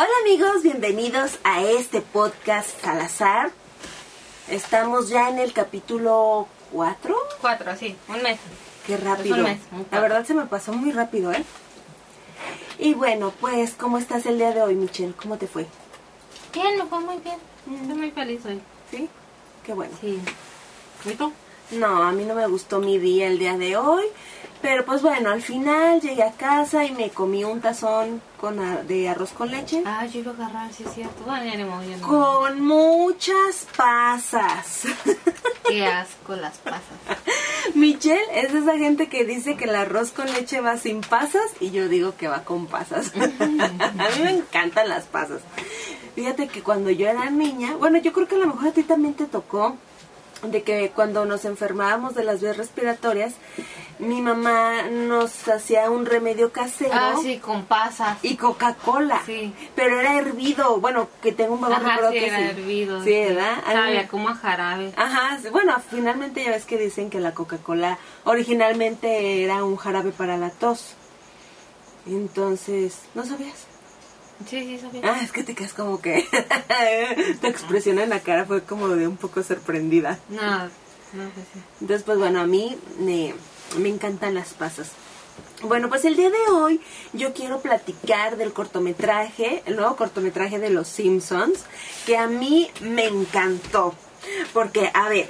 Hola amigos, bienvenidos a este podcast Salazar. Estamos ya en el capítulo 4. Cuatro, sí, un mes. Qué rápido. Un mes, La verdad se me pasó muy rápido, ¿eh? Y bueno, pues, ¿cómo estás el día de hoy, Michelle? ¿Cómo te fue? Bien, me fue muy bien. Estoy muy feliz hoy. ¿Sí? Qué bueno. Sí. ¿Y tú? No, a mí no me gustó mi día el día de hoy. Pero pues bueno, al final llegué a casa y me comí un tazón con de arroz con leche. Ah, yo iba a agarrar, sí es cierto. No. Con muchas pasas. Qué asco las pasas. Michelle es esa gente que dice que el arroz con leche va sin pasas y yo digo que va con pasas. a mí me encantan las pasas. Fíjate que cuando yo era niña, bueno, yo creo que a lo mejor a ti también te tocó de que cuando nos enfermábamos de las vías respiratorias, mi mamá nos hacía un remedio casero Ah, sí, con pasas. y Coca-Cola. Sí. Pero era hervido, bueno, que tengo un vago Ajá, sí, que era sí. hervido. Sí, ¿verdad? Mí- Sabía como a jarabe. Ajá, bueno, finalmente ya ves que dicen que la Coca-Cola originalmente era un jarabe para la tos. Entonces, ¿no sabías? Sí, sí, sabía. Ah, es que te quedas como que tu expresión en la cara fue como de un poco sorprendida. No, no, pues sí. Entonces, pues bueno, a mí me, me encantan las pasas. Bueno, pues el día de hoy yo quiero platicar del cortometraje, el nuevo cortometraje de Los Simpsons, que a mí me encantó. Porque, a ver,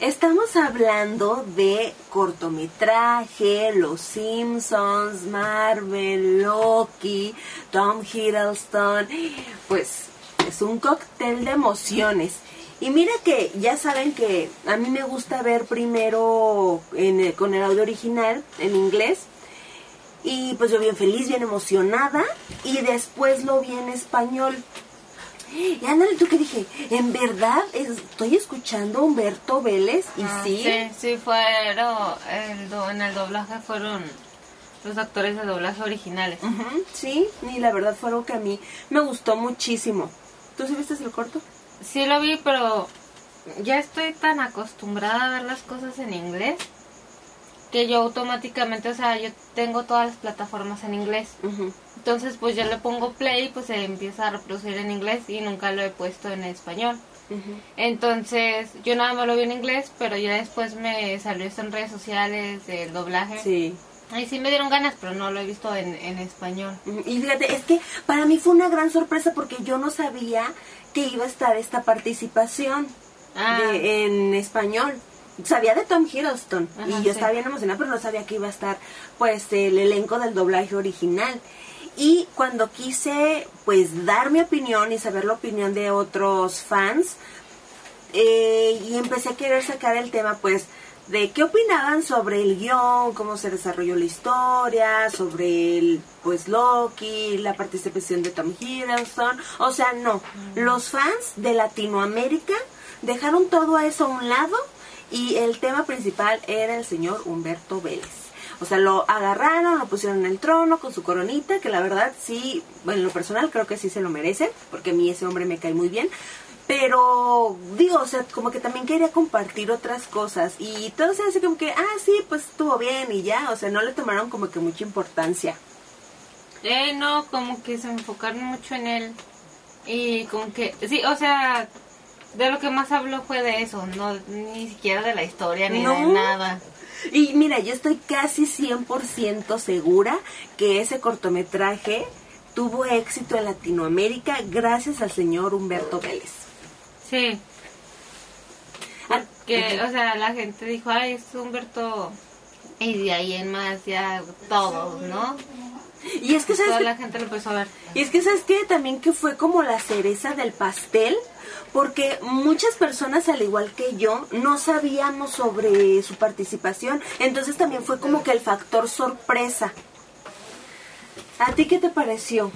estamos hablando de cortometraje, Los Simpsons, Marvel, Loki, Tom Hiddleston, pues es un cóctel de emociones. Y mira que ya saben que a mí me gusta ver primero con el audio original en inglés. Y pues yo bien feliz, bien emocionada. Y después lo vi en español. Y ándale, tú que dije, en verdad estoy escuchando a Humberto Vélez. Y Ah, sí, Sí, sí, fueron. El do- en el doblaje fueron los actores de doblaje originales. Sí, y la verdad fue algo que a mí me gustó muchísimo. ¿Tú sí viste el corto? Sí lo vi, pero ya estoy tan acostumbrada a ver las cosas en inglés que yo automáticamente, o sea, yo tengo todas las plataformas en inglés. Entonces, pues yo le pongo play y pues se empieza a reproducir en inglés y nunca lo he puesto en español. Entonces, yo nada más lo vi en inglés, pero ya después me salió esto en redes sociales del doblaje. Sí. Y sí me dieron ganas, pero no lo he visto en, en español. Y fíjate, es que para mí fue una gran sorpresa porque yo no sabía que iba a estar esta participación Ah. de- en español. Sabía de Tom Hiddleston Ajá, y yo sí. estaba bien emocionada, pero no sabía que iba a estar pues el elenco del doblaje original. Y cuando quise pues dar mi opinión y saber la opinión de otros fans, eh, y empecé a querer sacar el tema pues de qué opinaban sobre el guion, cómo se desarrolló la historia, sobre el pues Loki, la participación de Tom Hiddleston, o sea, no, los fans de Latinoamérica dejaron todo eso a un lado y el tema principal era el señor Humberto Vélez. O sea, lo agarraron, lo pusieron en el trono con su coronita, que la verdad sí, bueno, en lo personal creo que sí se lo merece, porque a mí ese hombre me cae muy bien. Pero digo, o sea, como que también quería compartir otras cosas y todo se hace como que, ah, sí, pues estuvo bien y ya, o sea, no le tomaron como que mucha importancia. Eh, no, como que se enfocaron mucho en él. Y como que, sí, o sea, de lo que más habló fue de eso, no ni siquiera de la historia ni No. de nada. Y mira, yo estoy casi 100% segura que ese cortometraje tuvo éxito en Latinoamérica gracias al señor Humberto Vélez. Sí, Ah, que, ujú. o sea, la gente dijo, ay, es Humberto. Y de ahí en más ya todos, ¿no? Y es que, ¿sabes Toda la gente lo empezó a ver. Y es que, ¿sabes qué? También que fue como la cereza del pastel, porque muchas personas, al igual que yo, no sabíamos sobre su participación. Entonces también fue como que el factor sorpresa. ¿A ti qué te pareció?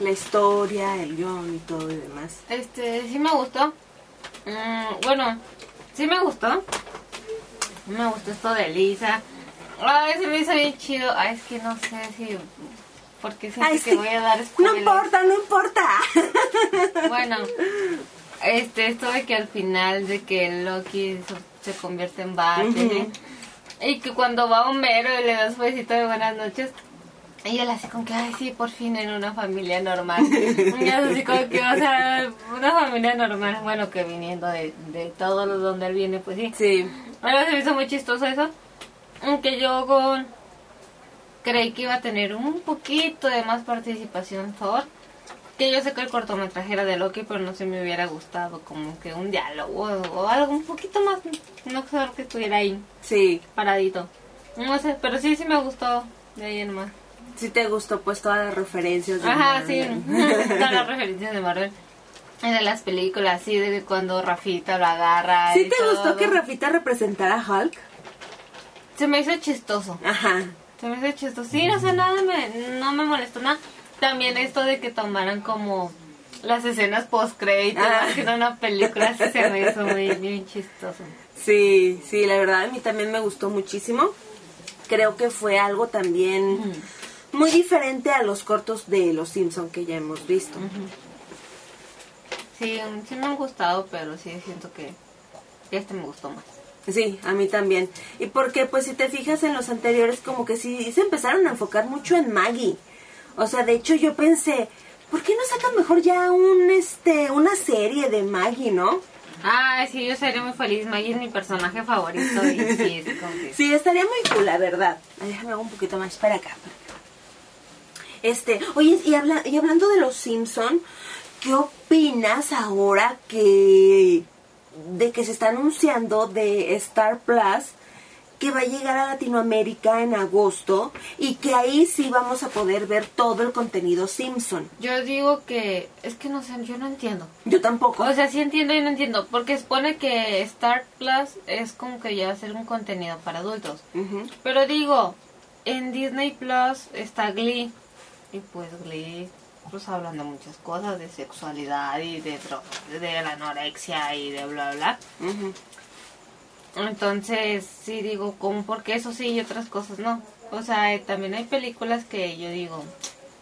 La historia, el guion y todo y demás. Este, sí me gustó. Mm, bueno, sí me gustó. Me gustó esto de Lisa. Ay, se me hizo bien chido. Ay, es que no sé si... Porque siento Ay, que sí. voy a dar No spoilers. importa, no importa. Bueno, este, esto de que al final de que Loki se, convierte en Bart Ujú. y que cuando va Homero y le da su besito de buenas noches, Y él así como que, ay, sí, por fin en una familia normal. y así como que, o sea, una familia normal, bueno, que viniendo de, de todos los donde él viene, pues sí. Sí. Ahora se me hizo muy chistoso eso. Aunque yo con... creí que iba a tener un poquito de más participación Thor. Que yo sé que el cortometraje era de Loki, pero no se me hubiera gustado como que un diálogo o algo un poquito más, no solo que estuviera ahí Sí. paradito. No sé, pero sí, sí me gustó de ahí en más. Sí te gustó pues todas las referencias. de Ajá, sí, todas las referencias de Marvel. De las películas, sí, de cuando Rafita lo agarra. ¿Sí y te gustó que Rafita representara a Hulk? Se me hizo chistoso. Ajá. Se me hizo chistoso. Sí, no sé, nada me, no me molestó nada. También esto de que tomaran como las escenas post-créditos, Ah. que era una película, se me hizo muy bien chistoso. Sí, sí, la verdad a mí también me gustó muchísimo. Creo que fue algo también muy diferente a los cortos de Los Simpson que ya hemos visto. Sí, sí me han gustado, pero sí siento que este me gustó más. Sí, a mí también. Y porque, pues, si te fijas en los anteriores, como que sí se empezaron a enfocar mucho en Maggie. O sea, de hecho, yo pensé, ¿por qué no sacan mejor ya un, este, una serie de Maggie, no? Ah, sí, yo sería muy feliz. Maggie es mi personaje favorito y sí, es como que... Sí, estaría muy cool, la verdad. Déjame hago un poquito más para acá. Este, oye, y, habla- y hablando de los Simpson, ¿qué opinas ahora que de que se está anunciando de Star Plus que va a llegar a Latinoamérica en agosto y que ahí sí vamos a poder ver todo el contenido Simpson? Yo digo que... Es que no sé, yo no entiendo. Yo tampoco. O sea, sí entiendo y no entiendo. Porque supone que Star Plus es como que ya hacer un contenido para adultos. Pero digo, en Disney Plus está Glee. Y pues Glee, pues hablan de muchas cosas, de sexualidad y de de la anorexia y de bla bla. Entonces, sí digo, como porque eso sí y otras cosas no. O sea, eh, también hay películas que yo digo,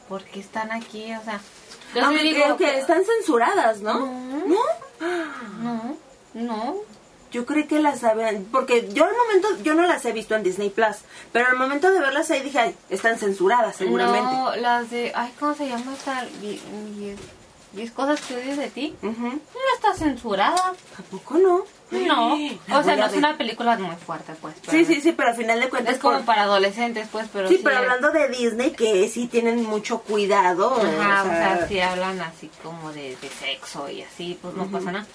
¿por qué están aquí? O sea, yo sí Aunque digo que están censuradas, ¿no? No. ¿No? No, no. Yo creí que las habían, porque yo al momento, yo no las he visto en Disney Plus, pero al momento de verlas ahí dije, "Ay, están censuradas seguramente. No, las de, ay, ¿cómo se llama esta? Die- diez, diez cosas que odias de ti. Ujú. No está censurada. Tampoco no. No. La O sea, no es una película muy fuerte, pues. pero- Sí, sí, sí, pero al final de cuentas... Es como por- para adolescentes, pues, pero Sí, sí. pero es- hablando de Disney, que sí tienen mucho cuidado. Ajá, o sea, o sea, sí hablan así como de, de sexo y así, pues no pasa nada.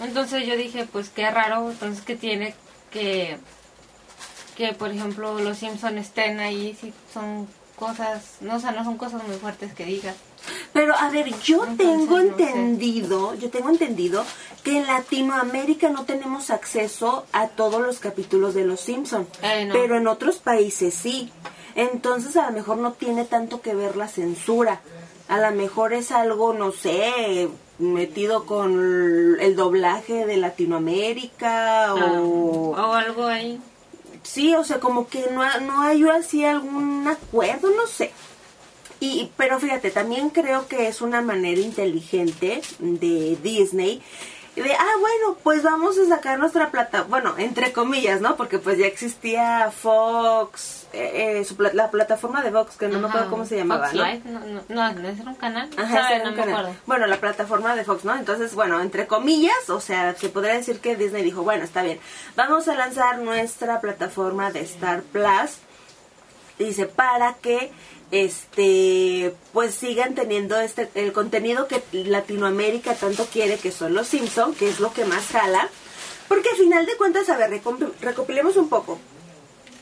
Entonces yo dije, pues qué raro, entonces que tiene que, que por ejemplo los Simpson estén ahí, si son cosas, no, o sea, no son cosas muy fuertes que digas. Pero a ver, yo Entonces, tengo no sé. entendido, yo tengo entendido que en Latinoamérica no tenemos acceso a todos los capítulos de Los Simpson, Eh, no. pero en otros países sí. Entonces a lo mejor no tiene tanto que ver la censura. A lo mejor es algo, no sé, metido con el doblaje de Latinoamérica o... o algo ahí. Sí, o sea, como que no, no hay así algún acuerdo, no sé. Y, pero fíjate, también creo que es una manera inteligente de Disney de, ah, bueno, pues vamos a sacar nuestra plata, bueno, entre comillas, ¿no? Porque pues ya existía Fox, eh, eh, su pla- la plataforma de Fox, que no me acuerdo cómo se llamaba, Fox ¿no? Life, no, no, no, ¿no era un canal? Ajá, no un me canal. acuerdo. Bueno, la plataforma de Fox, ¿no? Entonces, bueno, entre comillas, o sea, se podría decir que Disney dijo, bueno, está bien, vamos a lanzar nuestra plataforma de Star Plus, dice, para que este pues sigan teniendo este el contenido que Latinoamérica tanto quiere que son los Simpson que es lo que más jala porque al final de cuentas a ver recopilemos un poco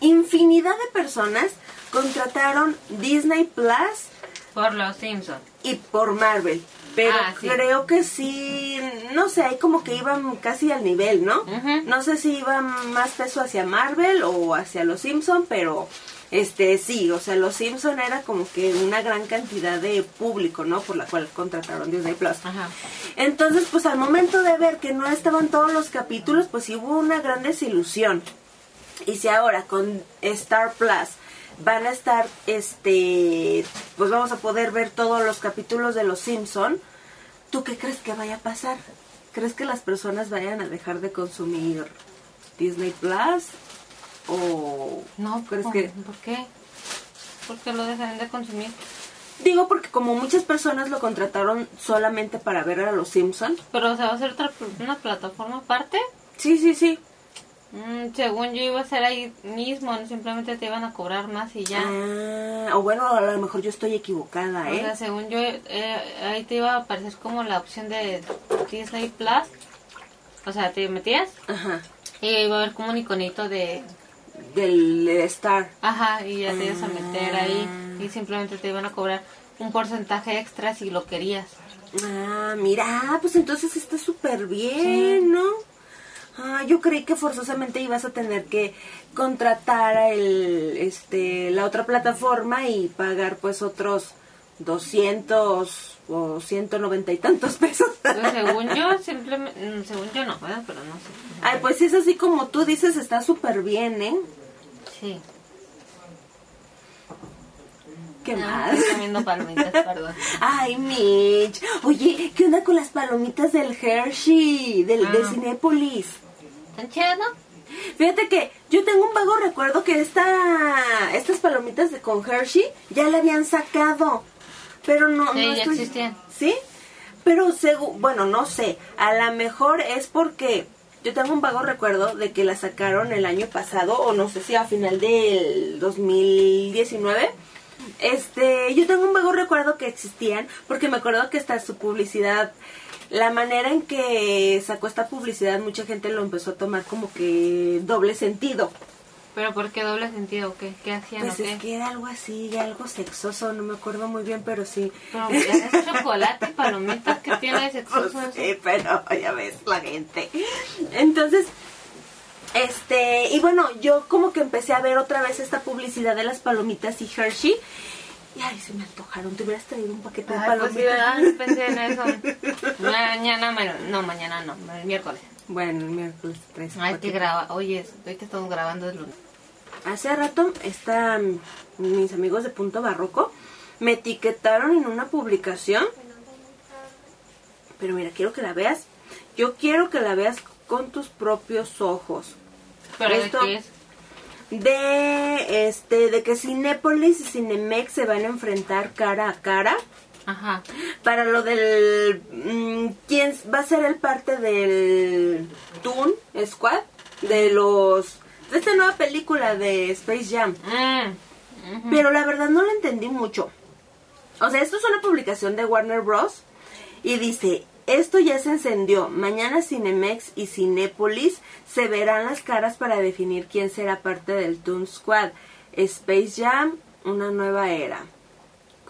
infinidad de personas contrataron Disney Plus Por los Simpson. y por Marvel. Pero Ah, sí. creo que sí, no sé, hay como que iban casi al nivel, ¿no? No sé si iban más peso hacia Marvel o hacia los Simpson, pero este sí, o sea, los Simpson era como que una gran cantidad de público, ¿no? Por la cual contrataron Disney Plus. Ajá. Entonces, pues al momento de ver que no estaban todos los capítulos, pues sí hubo una gran desilusión. Y si ahora con Star Plus van a estar, este, pues vamos a poder ver todos los capítulos de Los Simpson, ¿tú qué crees que vaya a pasar? ¿Crees que las personas vayan a dejar de consumir Disney Plus? ¿O No, crees ¿por, que ¿por qué? ¿Por qué lo dejan de consumir? Digo porque como muchas personas lo contrataron solamente para ver a los Simpsons. Pero se va a hacer otra, una plataforma aparte. Sí, sí, sí. Mm, según yo iba a ser ahí mismo, simplemente te iban a cobrar más y ya. Ah, o bueno, a lo mejor yo estoy equivocada, O ¿eh? sea, según yo, eh, ahí te iba a aparecer como la opción de Disney Plus. O sea, te metías Ajá. y iba a haber como un iconito de... Del Star. Ajá, y ya te ibas a meter ahí Ah. y simplemente te iban a cobrar un porcentaje extra si lo querías. Ah, mira, pues entonces está súper bien, ¿no? Ah, yo creí que forzosamente ibas a tener que contratar a el, este, la otra plataforma y pagar pues otros 200 o 190 y tantos pesos. Pues, según yo, simplemente... mm, Según yo no, ¿verdad? Pero no sé. Ay, pues si es así como tú dices, está súper bien, ¿eh? Sí. ¿Qué No, más? estoy comiendo palomitas, perdón. Ay, Mitch. Oye, ¿qué onda con las palomitas del Hershey, del, de Ah. Cinépolis? ¿Están chidas, no? Fíjate que yo tengo un vago recuerdo que esta, estas palomitas de con Hershey ya la habían sacado. Pero no, Sí, no ya estoy- existían. ¿Sí? Pero según, bueno, no sé. A lo mejor es porque yo tengo un vago recuerdo de que la sacaron el año pasado, o no sé si a final del 2019. Este, yo tengo un vago recuerdo que existían, porque me acuerdo que hasta su publicidad, la manera en que sacó esta publicidad, mucha gente lo empezó a tomar como que doble sentido. ¿Pero por qué doble sentido? ¿Qué, qué hacían Pues o qué? es que era algo así, algo sexoso, no me acuerdo muy bien, pero sí. Pero es chocolate y palomitas que tiene sexoso Pues eso? sí, pero ya ves la gente. Entonces, este, y bueno, yo como que empecé a ver otra vez esta publicidad de las palomitas y Hershey. Y ay, se me antojaron. Te hubieras traído un paquete de Ay, pues sí, palomitas. pensé en eso. Mañana, no, mañana no, el miércoles. Bueno, el miércoles tres. Hay que grabar, oye, hoy que estamos grabando el lunes. Hace rato están mis amigos de Punto Barroco me etiquetaron en una publicación. Pero mira, quiero que la veas. Yo quiero que la veas con tus propios ojos. ¿Pero Esto- de qué es? De este de que Cinépolis y Cinemex se van a enfrentar cara a cara Ajá. para lo del mm, quién va a ser el parte del Toon Squad de los de esta nueva película de Space Jam. Mm. Pero la verdad no lo entendí mucho. O sea, esto es una publicación de Warner Bros. Y dice, esto ya se encendió. Mañana Cinemex y Cinépolis se verán las caras para definir quién será parte del Toon Squad. Space Jam, una nueva era.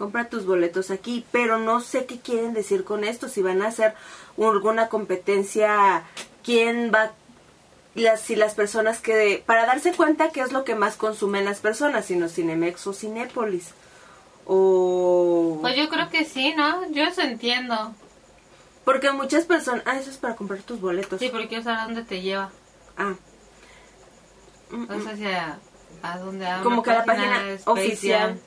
Compra tus boletos aquí, pero no sé qué quieren decir con esto. Si van a hacer alguna competencia, quién va las, si las personas que para darse cuenta qué es lo que más consumen las personas, sino Cinemex o Cinépolis. O Pues yo creo que sí, ¿no? Yo eso entiendo. porque muchas personas, ah, eso es para comprar tus boletos. Sí, porque quiero saber a dónde te lleva. Ah. Mm, O sea, hacia a dónde a como que a la página oficial.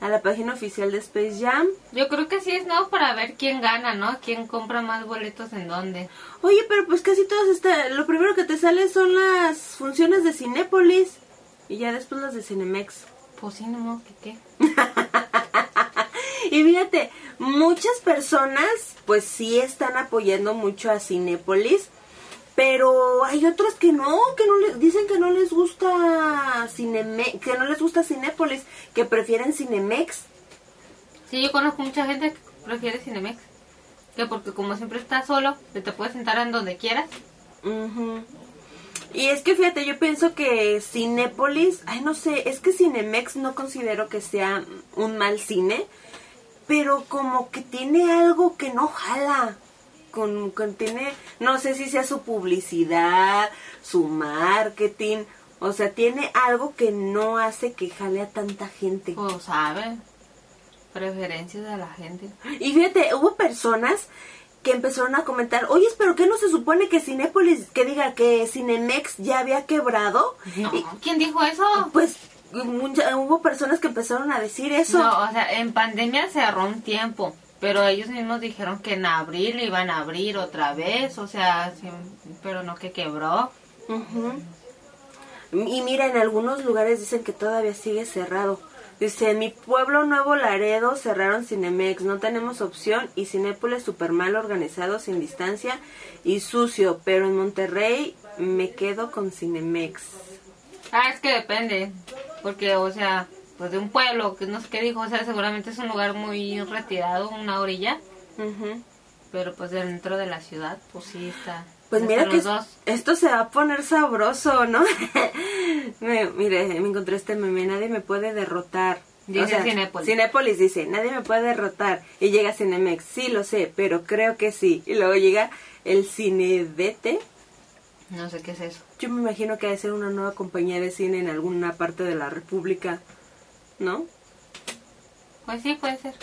A la página oficial de Space Jam. Yo creo que sí es, ¿no? Para ver quién gana, ¿no? Quién compra más boletos en dónde. Oye, pero pues casi todas está, lo primero que te sale son las funciones de Cinépolis y ya después las de Cinemex. Pues sí, no, ¿qué qué? Y fíjate, muchas personas pues sí están apoyando mucho a Cinépolis, pero hay otros que no, que no les dicen que no les gusta Cineme, que no les gusta Cinépolis, que prefieren Cinemex. Sí, yo conozco mucha gente que prefiere Cinemex. Que porque como siempre estás solo, te puedes sentar en donde quieras. Ujú. Y es que fíjate, yo pienso que Cinépolis, ay no sé, es que Cinemex no considero que sea un mal cine, pero como que tiene algo que no jala. Con, no sé si sea su publicidad, su marketing, o sea, tiene algo que no hace que jale a tanta gente. Pues sabe. Preferencias de la gente. Y fíjate, hubo personas que empezaron a comentar, oye, pero ¿qué no se supone que Cinépolis, que diga que Cinemex ya había quebrado? No, Y, ¿quién dijo eso? pues mucha- hubo personas que empezaron a decir eso. No, o sea, en pandemia cerró un tiempo, pero ellos mismos dijeron que en abril iban a abrir otra vez, o sea, sí, pero no que quebró. Ujú. Y mira, en algunos lugares dicen que todavía sigue cerrado. Dice, en mi pueblo Nuevo Laredo cerraron Cinemex, no tenemos opción y Cinépolis super mal organizado, sin distancia y sucio, pero en Monterrey me quedo con Cinemex. Ah, es que depende. Porque, o sea, pues de un pueblo, que no sé qué dijo, o sea, seguramente es un lugar muy retirado, una orilla. Ujú. Pero pues dentro de la ciudad, pues sí está. Pues mira que dos. esto se va a poner sabroso, ¿no? me, mire, me encontré este meme, nadie me puede derrotar. Dice Cinépolis. Cinépolis dice, nadie me puede derrotar. Y llega Cinemex, sí lo sé, pero creo que sí. Y luego llega el Cinedete. No sé qué es eso. Yo me imagino que ha de ser una nueva compañía de cine en alguna parte de la República, ¿no? Pues sí, puede ser.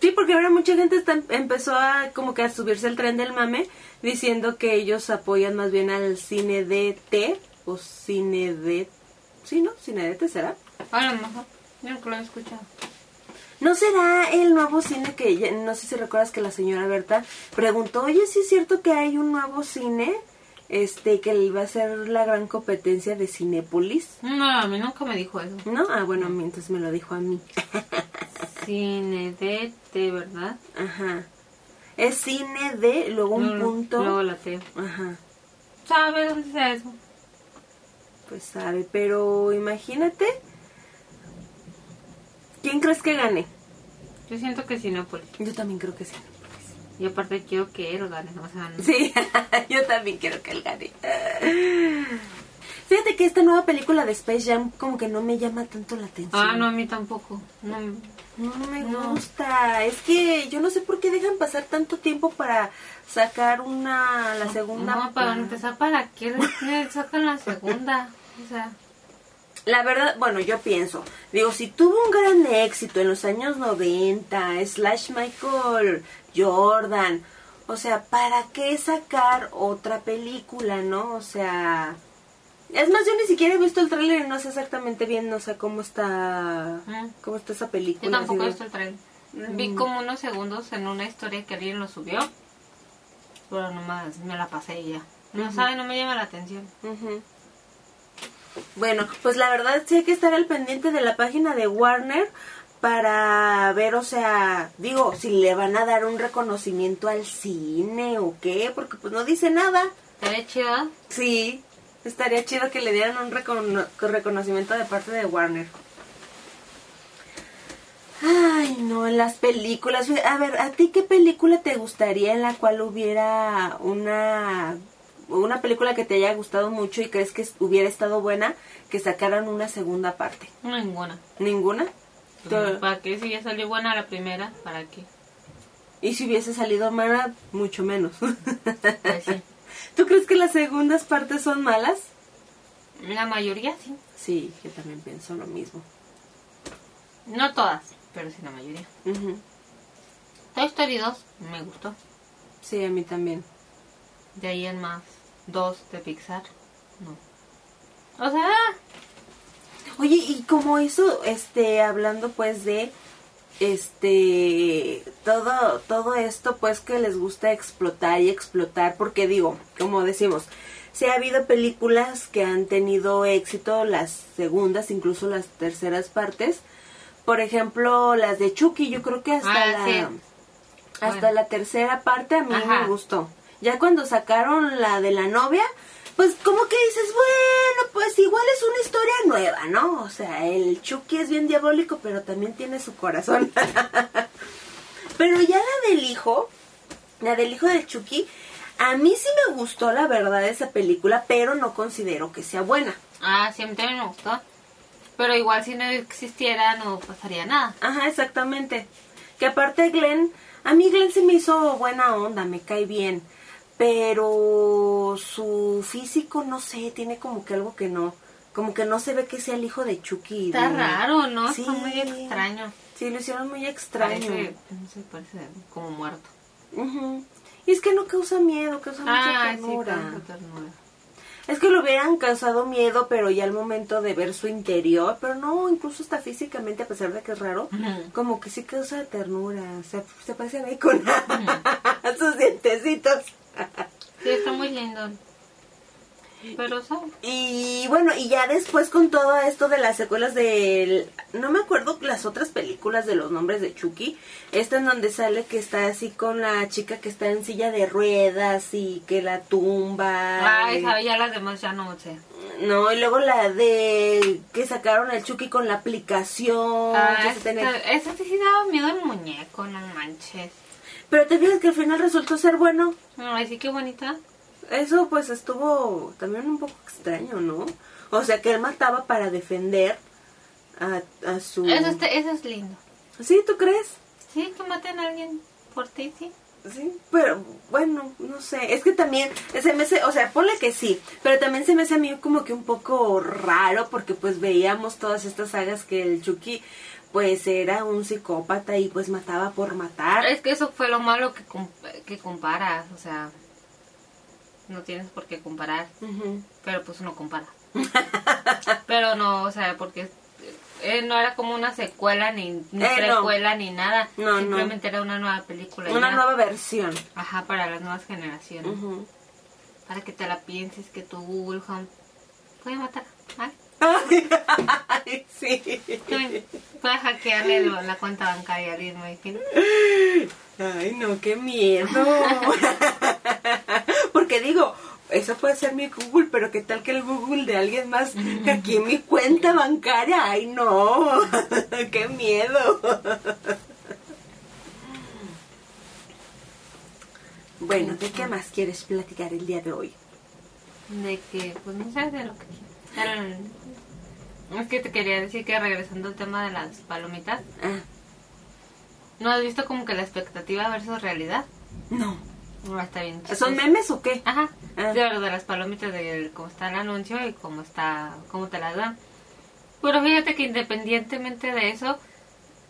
Sí, porque ahora mucha gente está, empezó a como que a subirse el tren del mame diciendo que ellos apoyan más bien al cine de T o cine de... Sí, ¿no? Cine de T será. A lo mejor. Yo nunca lo he escuchado. ¿No será el nuevo cine que, ya- no sé si recuerdas que la señora Berta preguntó, oye, ¿sí es cierto que hay un nuevo cine? Este, que va a ser la gran competencia de Cinépolis. No, a mí nunca me dijo eso. ¿No? Ah, bueno, entonces me lo dijo a mí. Cine de T, ¿verdad? Ajá. Es cine de, luego un No, no, punto. Luego la T. Ajá. ¿Sabe dónde está eso? Pues sabe, pero imagínate. ¿Quién crees que gane? Yo siento que Cinépolis. Yo también creo que sí. Y aparte quiero que él gane. O sea, no- Sí, yo también quiero que él gane. Fíjate que esta nueva película de Space Jam como que no me llama tanto la atención. Ah, no, a mí tampoco. No, No me No. gusta. Es que yo no sé por qué dejan pasar tanto tiempo para sacar una, la segunda. no para pa- empezar, ¿para qué sacan la segunda? O sea, La verdad, bueno, yo pienso, digo, si tuvo un gran éxito en los años 90, slash Michael Jordan, o sea, ¿para qué sacar otra película, no? O sea, es más, yo ni siquiera he visto el tráiler y no sé exactamente bien, no sé cómo está, Mm. cómo está esa yo película. tampoco he visto el trailer. Vi como unos segundos en una historia que alguien lo subió. Pero nomás me la pasé y ya. No sabe, no me llama la atención. Bueno, pues la verdad sí hay que estar al pendiente de la página de Warner para ver, o sea, digo, si le van a dar un reconocimiento al cine o qué, porque pues no dice nada. Estaría chido. Sí, estaría chido que le dieran un recono- reconocimiento de parte de Warner. Ay, no, en las películas. A ver, ¿a ti qué película te gustaría en la cual hubiera una una película que te haya gustado mucho y crees que hubiera estado buena que sacaran una segunda parte? Ninguna. ¿Ninguna? ¿Para qué? Si ya salió buena la primera, ¿para qué? Y si hubiese salido mala, mucho menos. Pues sí. ¿Tú crees que las segundas partes son malas? La mayoría sí. Sí, yo también pienso lo mismo. No todas, pero sí la mayoría. Ujú. Toy Story 2 me gustó. Sí, a mí también. De ahí en más. Dos de Pixar. No. O sea, Oye, y como eso, este, hablando pues de, este, todo, todo esto pues que les gusta explotar y explotar, porque digo, como decimos, sí ha habido películas que han tenido éxito, las segundas, incluso las terceras partes, por ejemplo, las de Chucky, yo creo que hasta Ah, la, sí. hasta Bueno. la tercera parte a mí Ajá. me gustó. Ya cuando sacaron la de la novia, pues como que dices, bueno, pues igual es una historia nueva, ¿no? O sea, el Chucky es bien diabólico, pero también tiene su corazón. pero ya la del hijo, la del hijo de Chucky, a mí sí me gustó la verdad esa película, pero no considero que sea buena. ah, también me gustó. Pero igual si no existiera no pasaría nada. Ajá, exactamente. Que aparte Glenn, a mí Glenn se me hizo buena onda, me cae bien. Pero su físico, no sé, tiene como que algo que no. Como que no se ve que sea el hijo de Chucky. Está de- raro, ¿no? Sí. Está muy extraño. Sí, lo hicieron muy extraño. Parece, no sé, parece como muerto. Ujú. Y es que no causa miedo, causa mucha Ah, sí, ternura. causa ternura. Es que lo hubieran causado miedo, pero ya al momento de ver su interior, pero no, incluso hasta físicamente, a pesar de que es raro, como que sí causa ternura. Se, se parece a Bacon. sus dientecitos. Sí, está muy lindo. pero son. Y bueno, y ya después con todo esto de las secuelas del... No me acuerdo las otras películas de los nombres de Chucky. Esta en donde sale que está así con la chica que está en silla de ruedas y que la tumba. Ay, y- sabe, ya las demás ya no sé. No, y luego la de que sacaron al Chucky con la aplicación. Ah, que se tenía- esa sí sí daba miedo el muñeco, no manches. Pero te fijas que al final resultó ser bueno. Ay, sí, qué bonita. Eso pues estuvo también un poco extraño, ¿no? O sea, que él mataba para defender a, a su... Eso, está- eso es lindo. ¿Sí, tú crees? Sí, que maten a alguien por ti, sí. Sí, pero bueno, no sé, es que también se me hace, o sea, ponle que sí, pero también se me hace a mí como que un poco raro porque pues veíamos todas estas sagas que el Chucky pues era un psicópata y pues mataba por matar. Es que eso fue lo malo que, com- que comparas, o sea, no tienes por qué comparar, pero pues uno compara. pero no, o sea, porque eh, no era como una secuela ni, ni Eh, no. precuela ni nada, No, no. simplemente era una nueva película. Una nueva versión. Ajá, para las nuevas generaciones. Para que te la pienses que tu Google Home puede matar. ¿vale? Ay, sí. Puede puede hackearle la cuenta bancaria al. Ay, no, qué miedo. Porque digo, eso puede ser mi Google, pero qué tal que el Google de alguien más que aquí en mi cuenta bancaria. Ay, no. qué miedo. Bueno, ¿de qué más quieres platicar el día de hoy? De que, pues no sé de lo que era- Es que te quería decir que regresando al tema de las palomitas, Ah, ¿no has visto como que la expectativa versus realidad? no. No, está bien. ¿Son chistoso. memes o qué? Ajá, Ah. de las palomitas, de cómo está el anuncio y cómo está, cómo te las dan. Pero fíjate que independientemente de eso,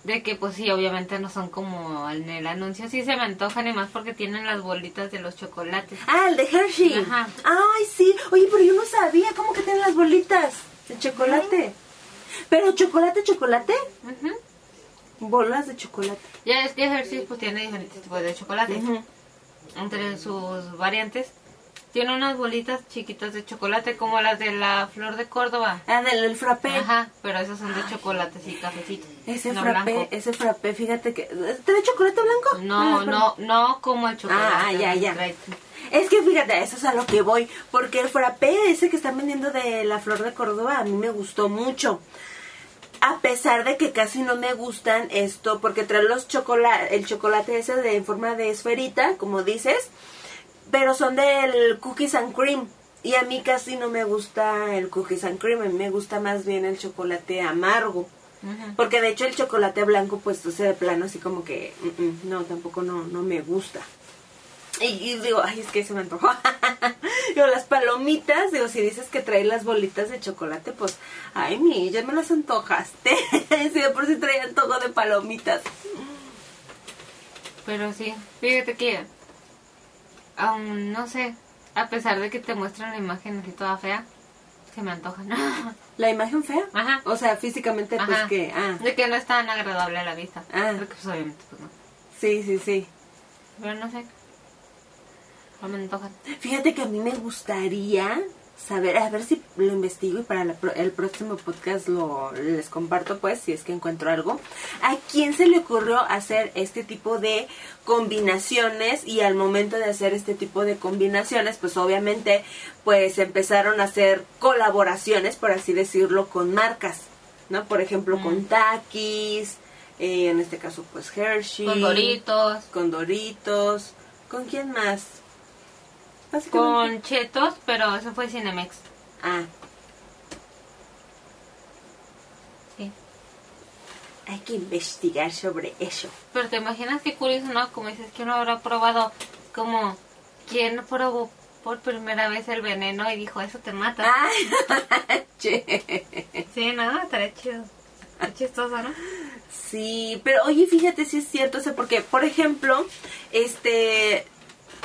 de que pues sí, obviamente no son como en el anuncio, sí se me antojan y más porque tienen las bolitas de los chocolates. Ah, el de Hershey. Ajá. Ay, sí. Oye, pero yo no sabía cómo que tienen las bolitas de chocolate. Pero chocolate, chocolate. Bolas de chocolate. Ya es que pues tiene diferentes tipos de chocolate. Entre sus variantes, tiene unas bolitas chiquitas de chocolate como las de la flor de Córdoba. Ah, del el frappé. Ajá, pero esas son de chocolates y cafecitos. Ese no frappé, blanco. ese frappé, fíjate que... ¿Trae chocolate blanco? No, las no, no como el chocolate. Ah, ya, ya. trae- Es que fíjate, eso es a lo que voy. Porque el frappé ese que están vendiendo de la flor de Córdoba a mí me gustó mucho. A pesar de que casi no me gustan esto, porque trae los chocolate, el chocolate ese de, en forma de esferita, como dices, pero son del cookies and cream. Y a mí casi no me gusta el cookies and cream, a mí me gusta más bien el chocolate amargo. Porque de hecho el chocolate blanco, pues, o sea, de plano, así como que, mm, mm, no, tampoco no, no me gusta. Y, y digo, ay, es que se me antojó. digo, las palomitas, digo, si dices que trae las bolitas de chocolate, pues, ay, mi, ya me las antojaste. si de por si traía antojo de palomitas. Pero sí, fíjate que, aún no sé, a pesar de que te muestran la imagen así toda fea, se me antojan. ¿La imagen fea? Ajá. O sea, físicamente, pues, que, ah, De que no es tan agradable a la vista. Ah. Porque pues obviamente pues no. sí, sí, sí. Pero no sé. No me antojan. Fíjate que a mí me gustaría saber, a ver si lo investigo y para la el próximo podcast lo les comparto pues si es que encuentro algo. ¿A quién se le ocurrió hacer este tipo de combinaciones y al momento de hacer este tipo de combinaciones pues obviamente pues empezaron a hacer colaboraciones por así decirlo con marcas, ¿no? Por ejemplo con Takis, eh, en este caso pues Hershey, Con doritos, con Doritos, ¿con quién más? Con chetos, pero eso fue Cinemex. Ah, Sí. hay que investigar sobre eso. Pero te imaginas qué curioso, ¿no? Como dices que uno habrá probado como quién probó por primera vez el veneno y dijo, eso te mata. Ah. Sí, no, estaría chido. Qué chistoso, ¿no? Sí, pero oye, fíjate si es cierto, o sea, porque, por ejemplo, este,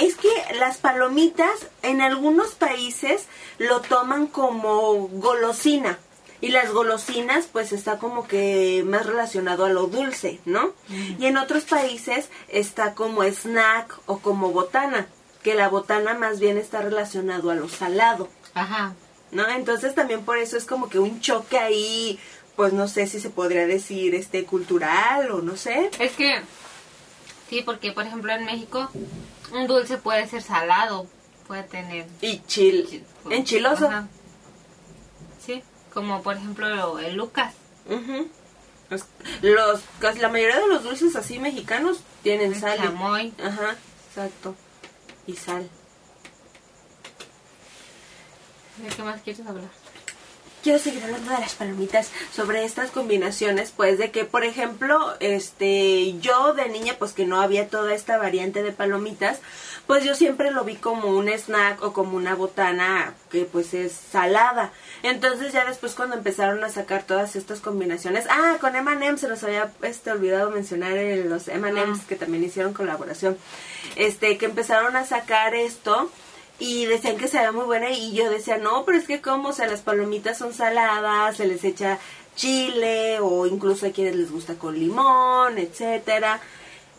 es que las palomitas en algunos países lo toman como golosina. Y las golosinas, pues está como que más relacionado a lo dulce, ¿no? Y en otros países está como snack o como botana, que la botana más bien está relacionado a lo salado. Ajá. ¿no? Entonces también por eso es como que un choque ahí, pues no sé si se podría decir este cultural o no sé. Es que, sí, porque por ejemplo en México un dulce puede ser salado, puede tener... Y chil, chi- enchiloso. Ajá. Sí, como por ejemplo el Lucas. Ujú. Los, los- casi la mayoría de los dulces así mexicanos tienen El sal. chamoy. Ajá, exacto. Y sal. ¿De qué más quieres hablar? Quiero seguir hablando de las palomitas, sobre estas combinaciones, pues de que, por ejemplo, este, yo de niña, pues que no había toda esta variante de palomitas, pues yo siempre lo vi como un snack o como una botana que pues es salada. Entonces ya después cuando empezaron a sacar todas estas combinaciones, ah, con M&M se nos había este, olvidado mencionar el- los M&M's Ah. que también hicieron colaboración, este, que empezaron a sacar esto y decían que se veía muy buena y yo decía, no, pero es que como, o sea, las palomitas son saladas, se les echa chile o incluso hay quienes les gusta con limón, etcétera.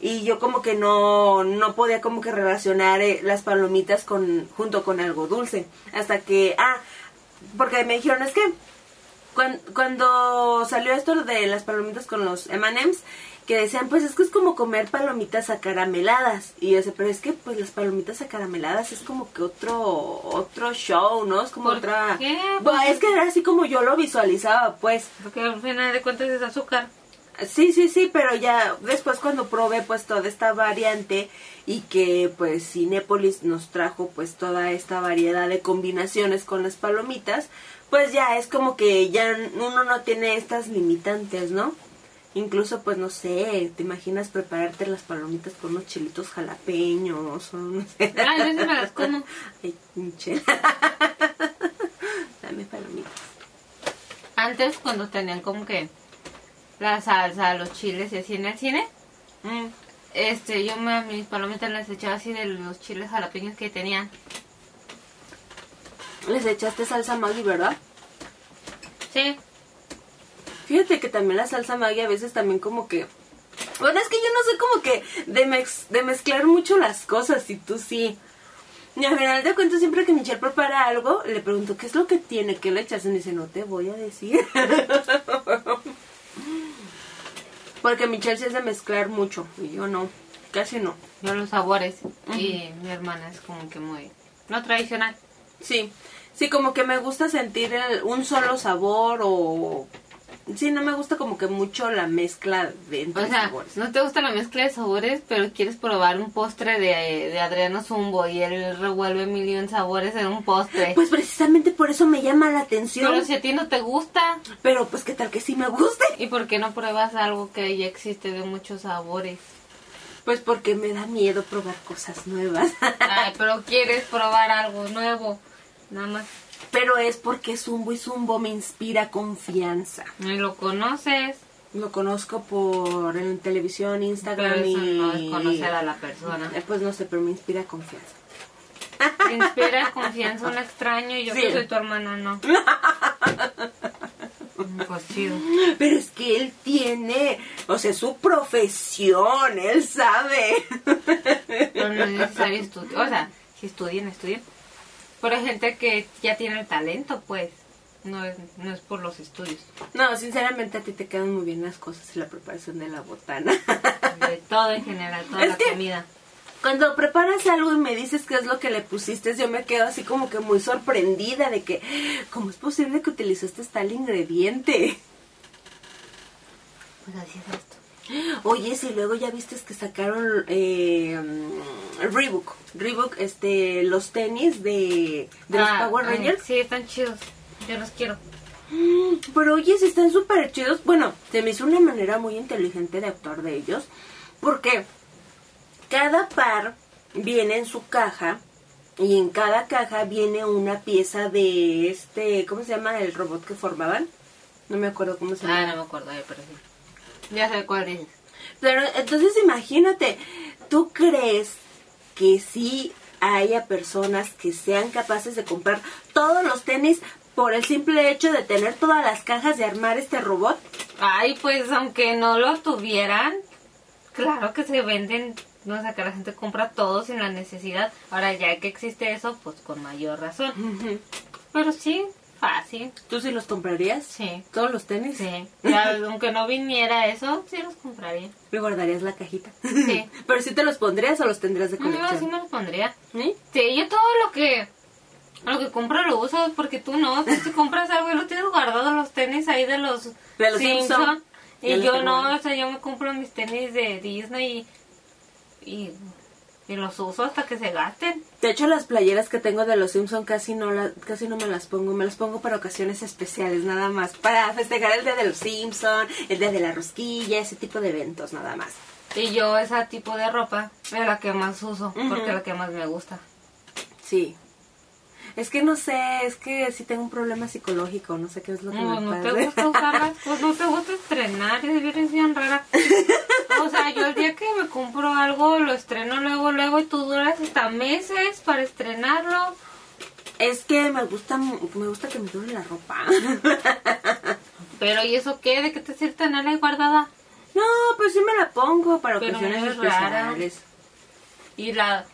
Y yo como que no, no podía como que relacionar eh, las palomitas con, junto con algo dulce. Hasta que, ah, porque me dijeron, es que cuan- cuando salió esto de las palomitas con los M&M's, que decían, pues es que es como comer palomitas acarameladas. Y yo decía, pero es que pues las palomitas acarameladas es como que otro otro show, ¿no? Es como ¿Por otra... qué? Bueno, es que era así como yo lo visualizaba, pues. Porque al final de cuentas es azúcar. Sí, sí, sí, pero ya después cuando probé pues toda esta variante y que pues Cinépolis nos trajo pues toda esta variedad de combinaciones con las palomitas, pues ya es como que ya uno no tiene estas limitantes, ¿no? Incluso pues no sé, te imaginas prepararte las palomitas con unos chilitos jalapeños o no sé. Ay, a veces me las como. Ay, pinche. Dame palomitas. Antes cuando tenían como que la salsa, los chiles y así en el cine, Mm. este, yo me, mis palomitas las echaba así de los chiles jalapeños que tenían. Les echaste salsa Maggi, ¿verdad? Sí, Fíjate que también la salsa Maggi a veces también como que... Bueno, es que yo no sé como que de, mex- de mezclar mucho las cosas y tú sí. Y al final de cuentas siempre que Michelle prepara algo, le pregunto, ¿qué es lo que tiene? ¿Qué le echas? Y me dice, no te voy a decir. Porque Michelle sí es de mezclar mucho y yo no, casi no. yo los sabores. Y mi hermana es como que muy... No tradicional. Sí, sí, como que me gusta sentir el- un solo sabor o... Sí, no me gusta como que mucho la mezcla de entre O sea, sabores. no te gusta la mezcla de sabores, pero quieres probar un postre de, de Adriano Zumbo y él revuelve mil y un sabores en un postre. Pues precisamente por eso me llama la atención. pero si a ti no te gusta, Pero pues qué tal que sí me guste. ¿y por qué no pruebas algo que ya existe de muchos sabores? Pues porque me da miedo probar cosas nuevas. Ay, pero quieres probar algo nuevo. Nada más. Pero es porque Zumbo y Zumbo me inspira confianza. Lo conoces. Lo conozco por en televisión, Pero Instagram eso y... no es conocer a la persona. Eh, Pues no sé, pero me inspira confianza. Te inspira confianza un extraño y yo Sí. que soy tu hermana, no. Pues chido. Pero es que él tiene, o sea, su profesión, él sabe. Pero no es necesario estudiar. O sea, si estudian, estudian. Pero hay gente que ya tiene el talento, pues. No es, no es por los estudios. No, sinceramente a ti te quedan muy bien las cosas y la preparación de la botana. De todo en general, toda Es la que- comida. Cuando preparas algo y me dices qué es lo que le pusiste, yo me quedo así como que muy sorprendida de que, ¿cómo es posible que utilizaste tal ingrediente? Pues así es esto. Oye, si luego ya viste que sacaron eh, Reebok, Reebok, este, los tenis de, de los Ah, Power ay, Rangers. sí, están chidos. Yo los quiero. Pero oye, si están súper chidos. Bueno, se me hizo una manera muy inteligente de actuar de ellos. Porque cada par viene en su caja. Y en cada caja viene una pieza de este. ¿Cómo se llama el robot que formaban? No me acuerdo cómo se llama. Ah, no me acuerdo, pero sí. Ya sé cuál dices. Pero entonces imagínate, ¿tú crees que sí haya personas que sean capaces de comprar todos los tenis por el simple hecho de tener todas las cajas de armar este robot? Ay, pues aunque no lo tuvieran, claro que se venden, no sé, que la gente compra todo sin la necesidad. Ahora ya que existe eso, pues con mayor razón. Pero sí, fácil. ¿Tú sí los comprarías? Sí. ¿Todos los tenis? Sí. Ya, aunque no viniera eso, sí los compraría. ¿Me guardarías la cajita? Sí. ¿Pero si te los pondrías o los tendrías de No, sí colección? me los pondría. ¿Sí? Sí, yo todo lo que lo que compro lo uso porque tú no, tú si compras algo y lo tienes guardado los tenis ahí de los, De los Simpson. Ya y yo no, o sea, yo me compro mis tenis de Disney y, y, y los uso hasta que se gasten. De hecho, las playeras que tengo de los Simpson casi no la- casi no me las pongo. Me las pongo para ocasiones especiales, nada más. Para festejar el día de los Simpson, el día de la rosquilla, ese tipo de eventos, nada más. Y yo ese tipo de ropa es la que más uso porque es la que más me gusta. Sí. Es que no sé, es que sí tengo un problema psicológico, no sé qué es lo que No, me no pasa. te gusta usarlas, pues no te gusta estrenar, es bien, rara. O sea, yo el día que me compro algo lo estreno luego, luego y tú duras hasta meses para estrenarlo. Es que me gusta, me gusta que me dure la ropa. Pero ¿y eso qué? ¿De qué te sirve tenerla ahí guardada? No, pues sí me la pongo para Pero ocasiones muy rara. especiales. Y la...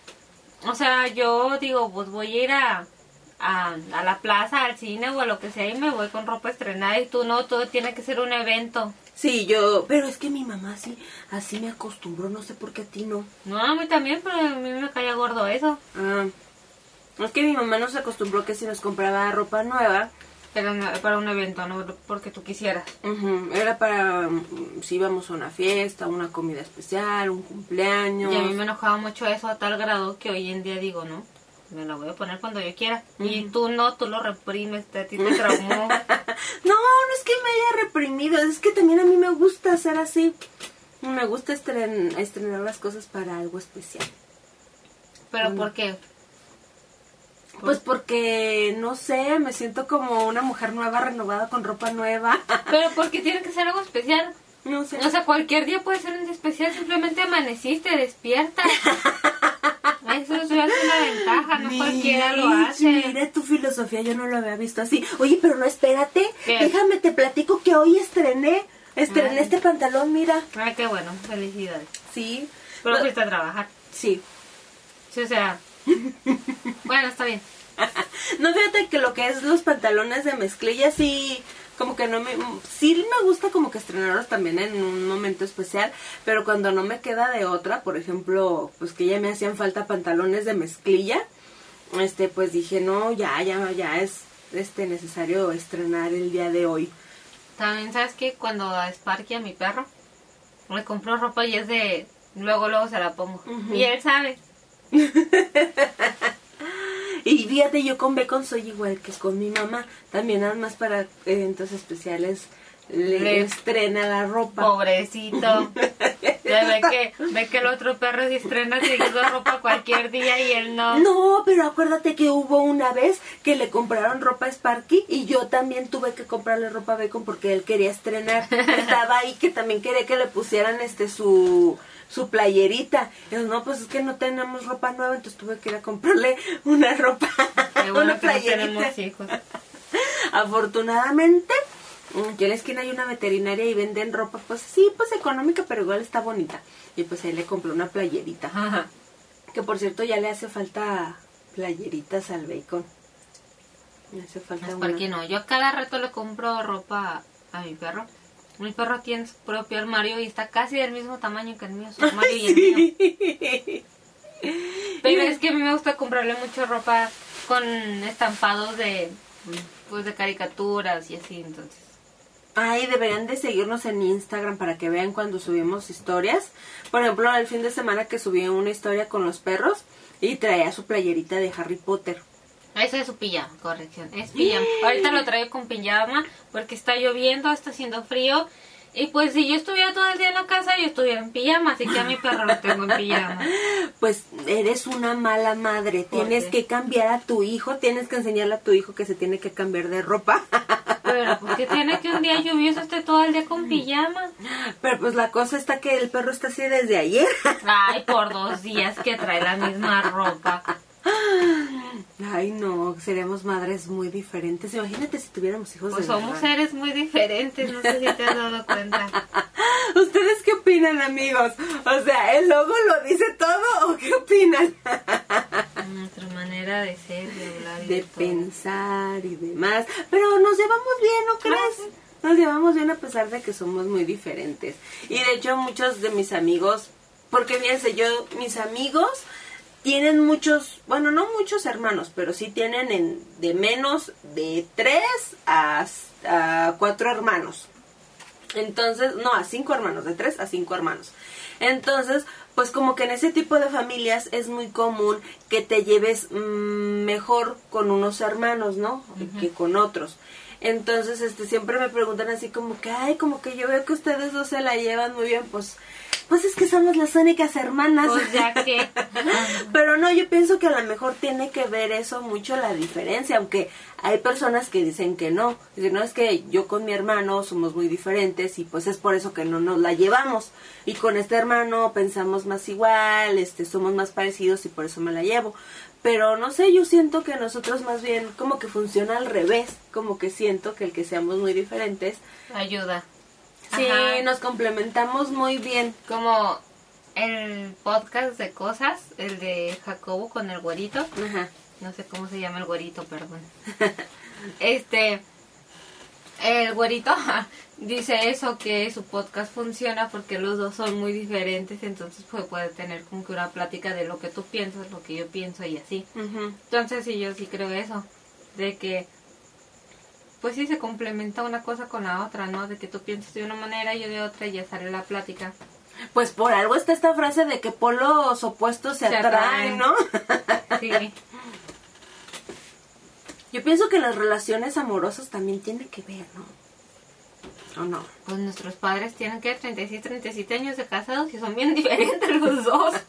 O sea, yo digo, pues voy a ir a, a, a la plaza, al cine o a lo que sea y me voy con ropa estrenada y tú no, todo tiene que ser un evento. Sí, yo, pero es que mi mamá sí, así me acostumbró, no sé por qué a ti no. No, a mí también, pero a mí me caía gordo eso. Ah, es que mi mamá nos acostumbró que si nos compraba ropa nueva, Era para un evento, no porque tú quisieras. era para mm, si íbamos a una fiesta, una comida especial, un cumpleaños. Y a mí me enojaba mucho eso a tal grado que hoy en día digo, no, me la voy a poner cuando yo quiera. Y tú no, tú lo reprimes, te- a ti te traumó. No, no es que me haya reprimido, es que también a mí me gusta hacer así. Me gusta estren- estrenar las cosas para algo especial. ¿Pero por qué? Pues porque, no sé, me siento como una mujer nueva, renovada, con ropa nueva. Pero porque tiene que ser algo especial. no sé. O sea, cualquier día puede ser un día especial, simplemente amaneciste, despierta. Eso es una ventaja, no cualquiera lo hace. Mira tu filosofía, yo no lo había visto así. Oye, pero no, espérate. ¿Qué? Déjame, te platico que hoy estrené. Estrené Ay. este pantalón, mira. Ay, qué bueno, felicidades. Sí. Pero No, fuiste a trabajar. Sí. Sí, o sea. Bueno, está bien. No, fíjate que lo que es los pantalones de mezclilla, sí, como que no me... Sí me gusta como que estrenarlos también en un momento especial, pero cuando no me queda de otra, por ejemplo, pues que ya me hacían falta pantalones de mezclilla, este, pues dije, no, ya, ya, ya es este necesario estrenar el día de hoy. También, ¿sabes que Cuando a Sparky, a mi perro, le compro ropa y es de... Luego, luego se la pongo. Y él sabe. Y fíjate, yo con Bacon soy igual que con mi mamá, también nada más para eventos especiales le, Le- estrena la ropa. Pobrecito. Ya ve que, ve que el otro perro se estrena seguido ropa cualquier día y él no. No, pero acuérdate que hubo una vez que le compraron ropa a Sparky y yo también tuve que comprarle ropa a Bacon porque él quería estrenar. Estaba ahí que también quería que le pusieran este su su playerita. Y yo, no, pues es que no tenemos ropa nueva, entonces tuve que ir a comprarle una ropa, bueno una no playerita. tenemos hijos. Afortunadamente, mm, en la esquina hay una veterinaria y venden ropa, pues sí, pues económica, pero igual está bonita. Y pues ahí le compré una playerita. Ajá. Que por cierto ya le hace falta playeritas al bacon. Le hace falta una. Sparky no. Yo a cada rato le compro ropa a mi perro. Mi perro tiene su propio armario y está casi del mismo tamaño que el mío, su armario y el mío. Pero es que a mí me gusta comprarle mucha ropa con estampados de pues de caricaturas y así, entonces. Ay, deberían de seguirnos en Instagram para que vean cuando subimos historias. Por ejemplo, el fin de semana que subí una historia con los perros y traía su playerita de Harry Potter. Eso es su pijama, corrección. Es pijama. Ahorita lo traigo con pijama porque está lloviendo, está haciendo frío. Y pues si yo estuviera todo el día en la casa, yo estuviera en pijama. Así que a mi perro lo tengo en pijama. Pues eres una mala madre. ¿Por Tienes qué? que cambiar a tu hijo. Tienes que enseñarle a tu hijo que se tiene que cambiar de ropa. Pero porque tiene que un día lluvioso esté todo el día con pijama. Pero pues la cosa está que el perro está así desde ayer. Ay, por dos días que trae la misma ropa. Ay, no, seríamos madres muy diferentes. Imagínate si tuviéramos hijos Pues de somos verdad. seres muy diferentes, no sé si te has dado cuenta. ¿Ustedes qué opinan, amigos? O sea, ¿el logo lo dice todo o qué opinan? Nuestra manera de ser, de hablar y de todo. pensar y demás. Pero nos llevamos bien, ¿no crees? Nos llevamos bien a pesar de que somos muy diferentes. Y de hecho muchos de mis amigos, porque fíjense, yo, mis amigos tienen muchos, bueno, no muchos hermanos, pero sí tienen en, de menos de tres a, a cuatro hermanos. Entonces, no, a cinco hermanos, de tres a cinco hermanos. Entonces, pues como que en ese tipo de familias es muy común que te lleves mm, mejor con unos hermanos, ¿no? Que con otros. Entonces, este, siempre me preguntan así como que, ay, como que yo veo que ustedes dos se la llevan muy bien, pues, pues es que somos las únicas hermanas. Pues ya que. Pero no, yo pienso que a lo mejor tiene que ver eso mucho la diferencia, aunque hay personas que dicen que no. Dicen, no, es que yo con mi hermano somos muy diferentes y pues es por eso que no nos la llevamos. Y con este hermano pensamos más igual, este, somos más parecidos y por eso me la llevo. Pero no sé, yo siento que nosotros más bien como que funciona al revés, como que siento que el que seamos muy diferentes, Ayuda. sí, Ajá. nos complementamos muy bien. Como el podcast de cosas, el de Jacobo con el güerito. Ajá. No sé cómo se llama el güerito, perdón. Este, el güerito dice eso, que su podcast funciona porque los dos son muy diferentes, entonces pues puede tener como que una plática de lo que tú piensas, lo que yo pienso y así. Entonces sí, yo sí creo eso, de que pues sí se complementa una cosa con la otra, ¿no? De que tú piensas de una manera y yo de otra y ya sale la plática. Pues por algo está esta frase de que polos opuestos se, Se atraen, atraen. ¿no? Sí, Yo pienso que las relaciones amorosas también tienen que ver, ¿no? ¿O no? pues nuestros padres tienen que 36, 37 años de casados y son bien diferentes los dos.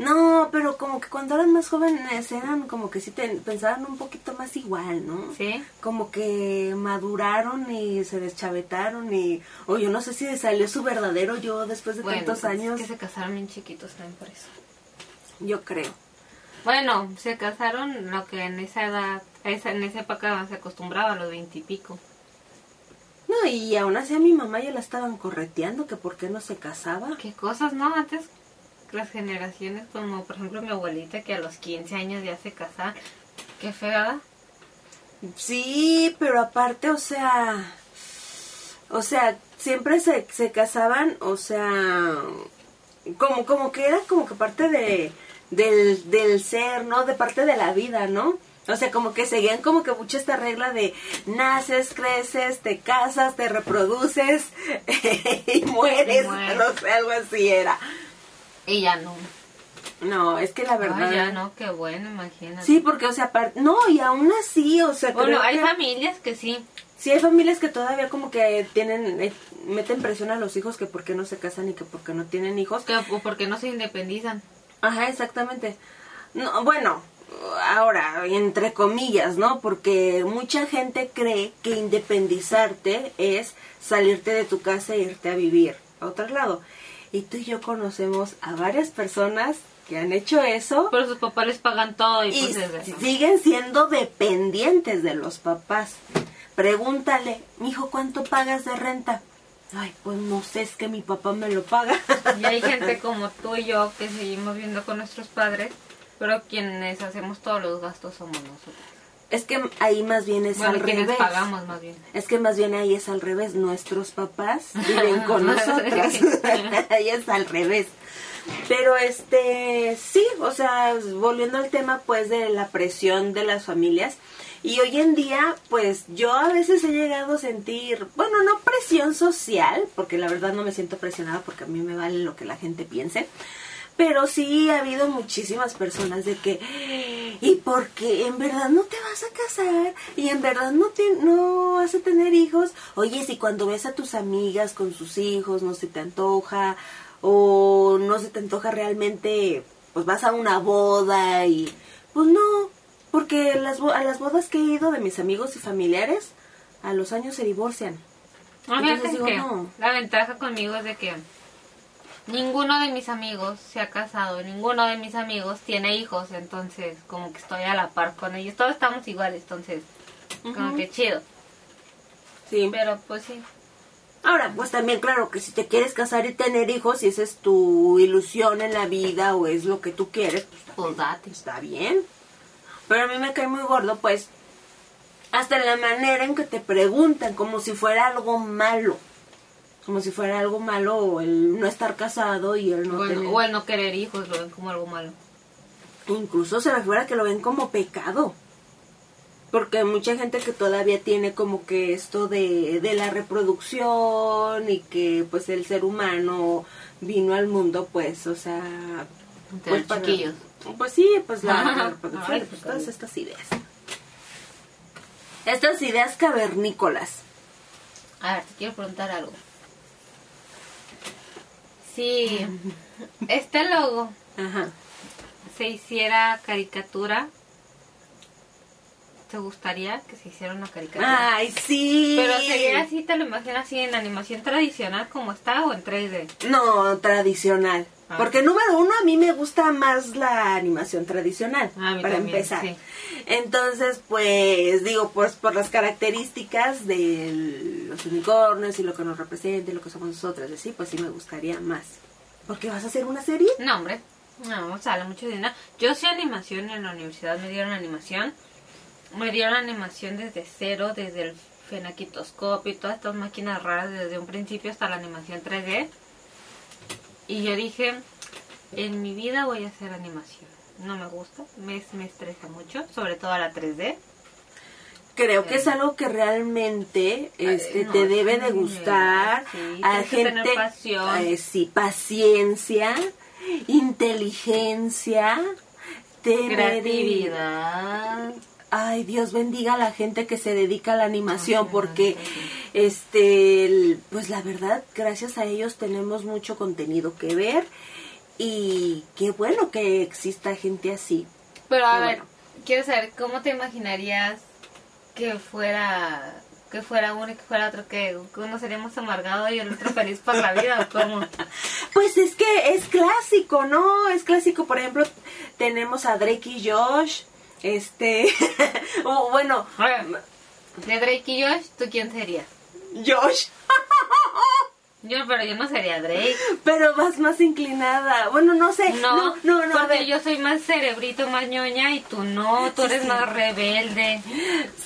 No, pero como que cuando eran más jóvenes eran como que sí te, pensaban un poquito más igual, ¿no? Sí. Como que maduraron y se deschavetaron y... O yo no sé si salió su verdadero yo después de Bueno, tantos pues, años. Es que se casaron bien chiquitos también por eso. Yo creo. Bueno, se casaron lo que en esa edad, esa, en esa época se acostumbraba a los veintipico. No, y aún así a mi mamá ya la estaban correteando que por qué no se casaba. ¿Qué cosas, no? Antes las generaciones, como por ejemplo mi abuelita que a los 15 años ya se casaba. Qué fea. Sí, pero aparte, o sea, o sea, siempre se, se casaban, o sea, como, como que era como que parte de, del, del ser, ¿no? De parte de la vida, ¿no? O sea, como que seguían como que mucho esta regla de naces, creces, te casas, te reproduces y mueres, Y mueres. no sé, algo así era. Y ya no. No, es que la verdad... Ay, ya no, qué bueno, imagínate. Sí, porque, o sea, no, y aún así, o sea, Bueno, hay que- familias que sí. Sí, hay familias que todavía como que tienen, eh, meten presión a los hijos que por qué no se casan y que por qué no tienen hijos. Que, o porque no se independizan. Ajá, exactamente. No, bueno, ahora, entre comillas, ¿no? Porque mucha gente cree que independizarte es salirte de tu casa e irte a vivir a otro lado. Y tú y yo conocemos a varias personas que han hecho eso Pero sus papás les pagan todo y, y pues eso. siguen siendo dependientes de los papás. Pregúntale, mijo, ¿cuánto pagas de renta? Ay, pues no sé, es que mi papá me lo paga. Y hay gente como tú y yo que seguimos viendo con nuestros padres, pero quienes hacemos todos los gastos somos nosotros. es que ahí más bien es Bueno, al revés. pagamos más bien. Es que más bien ahí es al revés. Nuestros papás viven con nosotros. ahí es al revés. Pero este, sí, o sea, volviendo al tema pues de la presión de las familias. Y hoy en día, pues yo a veces he llegado a sentir, bueno, no presión social, porque la verdad no me siento presionada porque a mí me vale lo que la gente piense. Pero sí ha habido muchísimas personas de que, ¿y por qué? ¿En verdad no te vas a casar? ¿Y en verdad no, te, no vas a tener hijos? Oye, si cuando ves a tus amigas con sus hijos no se te antoja, o no se te antoja realmente, pues vas a una boda y, pues no, porque las, a las bodas que he ido de mis amigos y familiares, a los años se divorcian. No, Entonces digo, que no. la ventaja conmigo es de que ninguno de mis amigos se ha casado, ninguno de mis amigos tiene hijos, entonces como que estoy a la par con ellos, todos estamos iguales, entonces como que chido, Sí. pero pues sí, Ahora, pues también claro que si te quieres casar y tener hijos, y esa es tu ilusión en la vida o es lo que tú quieres, pues pues date. está bien. Pero a mí me cae muy gordo, pues, hasta la manera en que te preguntan, como si fuera algo malo. Como si fuera algo malo el no estar casado y el no Bueno, tener... o el no querer hijos lo ven como algo malo. Incluso se refiere a que lo ven como pecado. Porque hay mucha gente que todavía tiene como que esto de, de la reproducción y que pues el ser humano vino al mundo pues, o sea... Tener para-. Pues sí, pues la, la reproducción, Ay, pues, pues, todas estas ideas. Estas ideas cavernícolas. A ver, te quiero preguntar algo. Si este logo Ajá. se hiciera caricatura, ¿te gustaría que se hiciera una caricatura? Ay, sí. Pero sería así, ¿te lo imaginas así en animación tradicional como está o en 3D? No, tradicional. Ah. Porque número uno, a mí me gusta más la animación tradicional, para también, empezar. sí. Entonces, pues, digo, pues por las características de los unicornios y lo que nos representa y lo que somos nosotras, y así, pues sí me gustaría más. ¿Por qué vas a hacer una serie? No, hombre. No, sale mucho dinero. Yo sí animación en la universidad, me dieron animación. Me dieron animación desde cero, desde el fenaquitoscopio y todas estas máquinas raras desde un principio hasta la animación 3D. Y yo dije, en mi vida voy a hacer animación. No me gusta, me, me estresa mucho, sobre todo la 3D. Creo que es algo que realmente este, no, te debe de gustar sí, a que gente, tener pasión. eh, sí, paciencia, inteligencia, tener- Creatividad. Ay, Dios bendiga a la gente que se dedica a la animación porque este pues la verdad, gracias a ellos tenemos mucho contenido que ver y qué bueno que exista gente así. Pero a Qué ver, bueno. quiero saber cómo te imaginarías que fuera que fuera uno y que fuera otro, que uno sería más amargado y el otro feliz por la vida, cómo. Pues es que es clásico, ¿no? Es clásico, por ejemplo, tenemos a Drake y Josh, este, bueno, de Drake y Josh, ¿tú quién serías? Josh, Yo, pero yo no sería Drake. pero vas más inclinada. Bueno, no sé, No, no, no, porque yo soy más cerebrito, más ñoña y tú no, tú eres sí. más rebelde.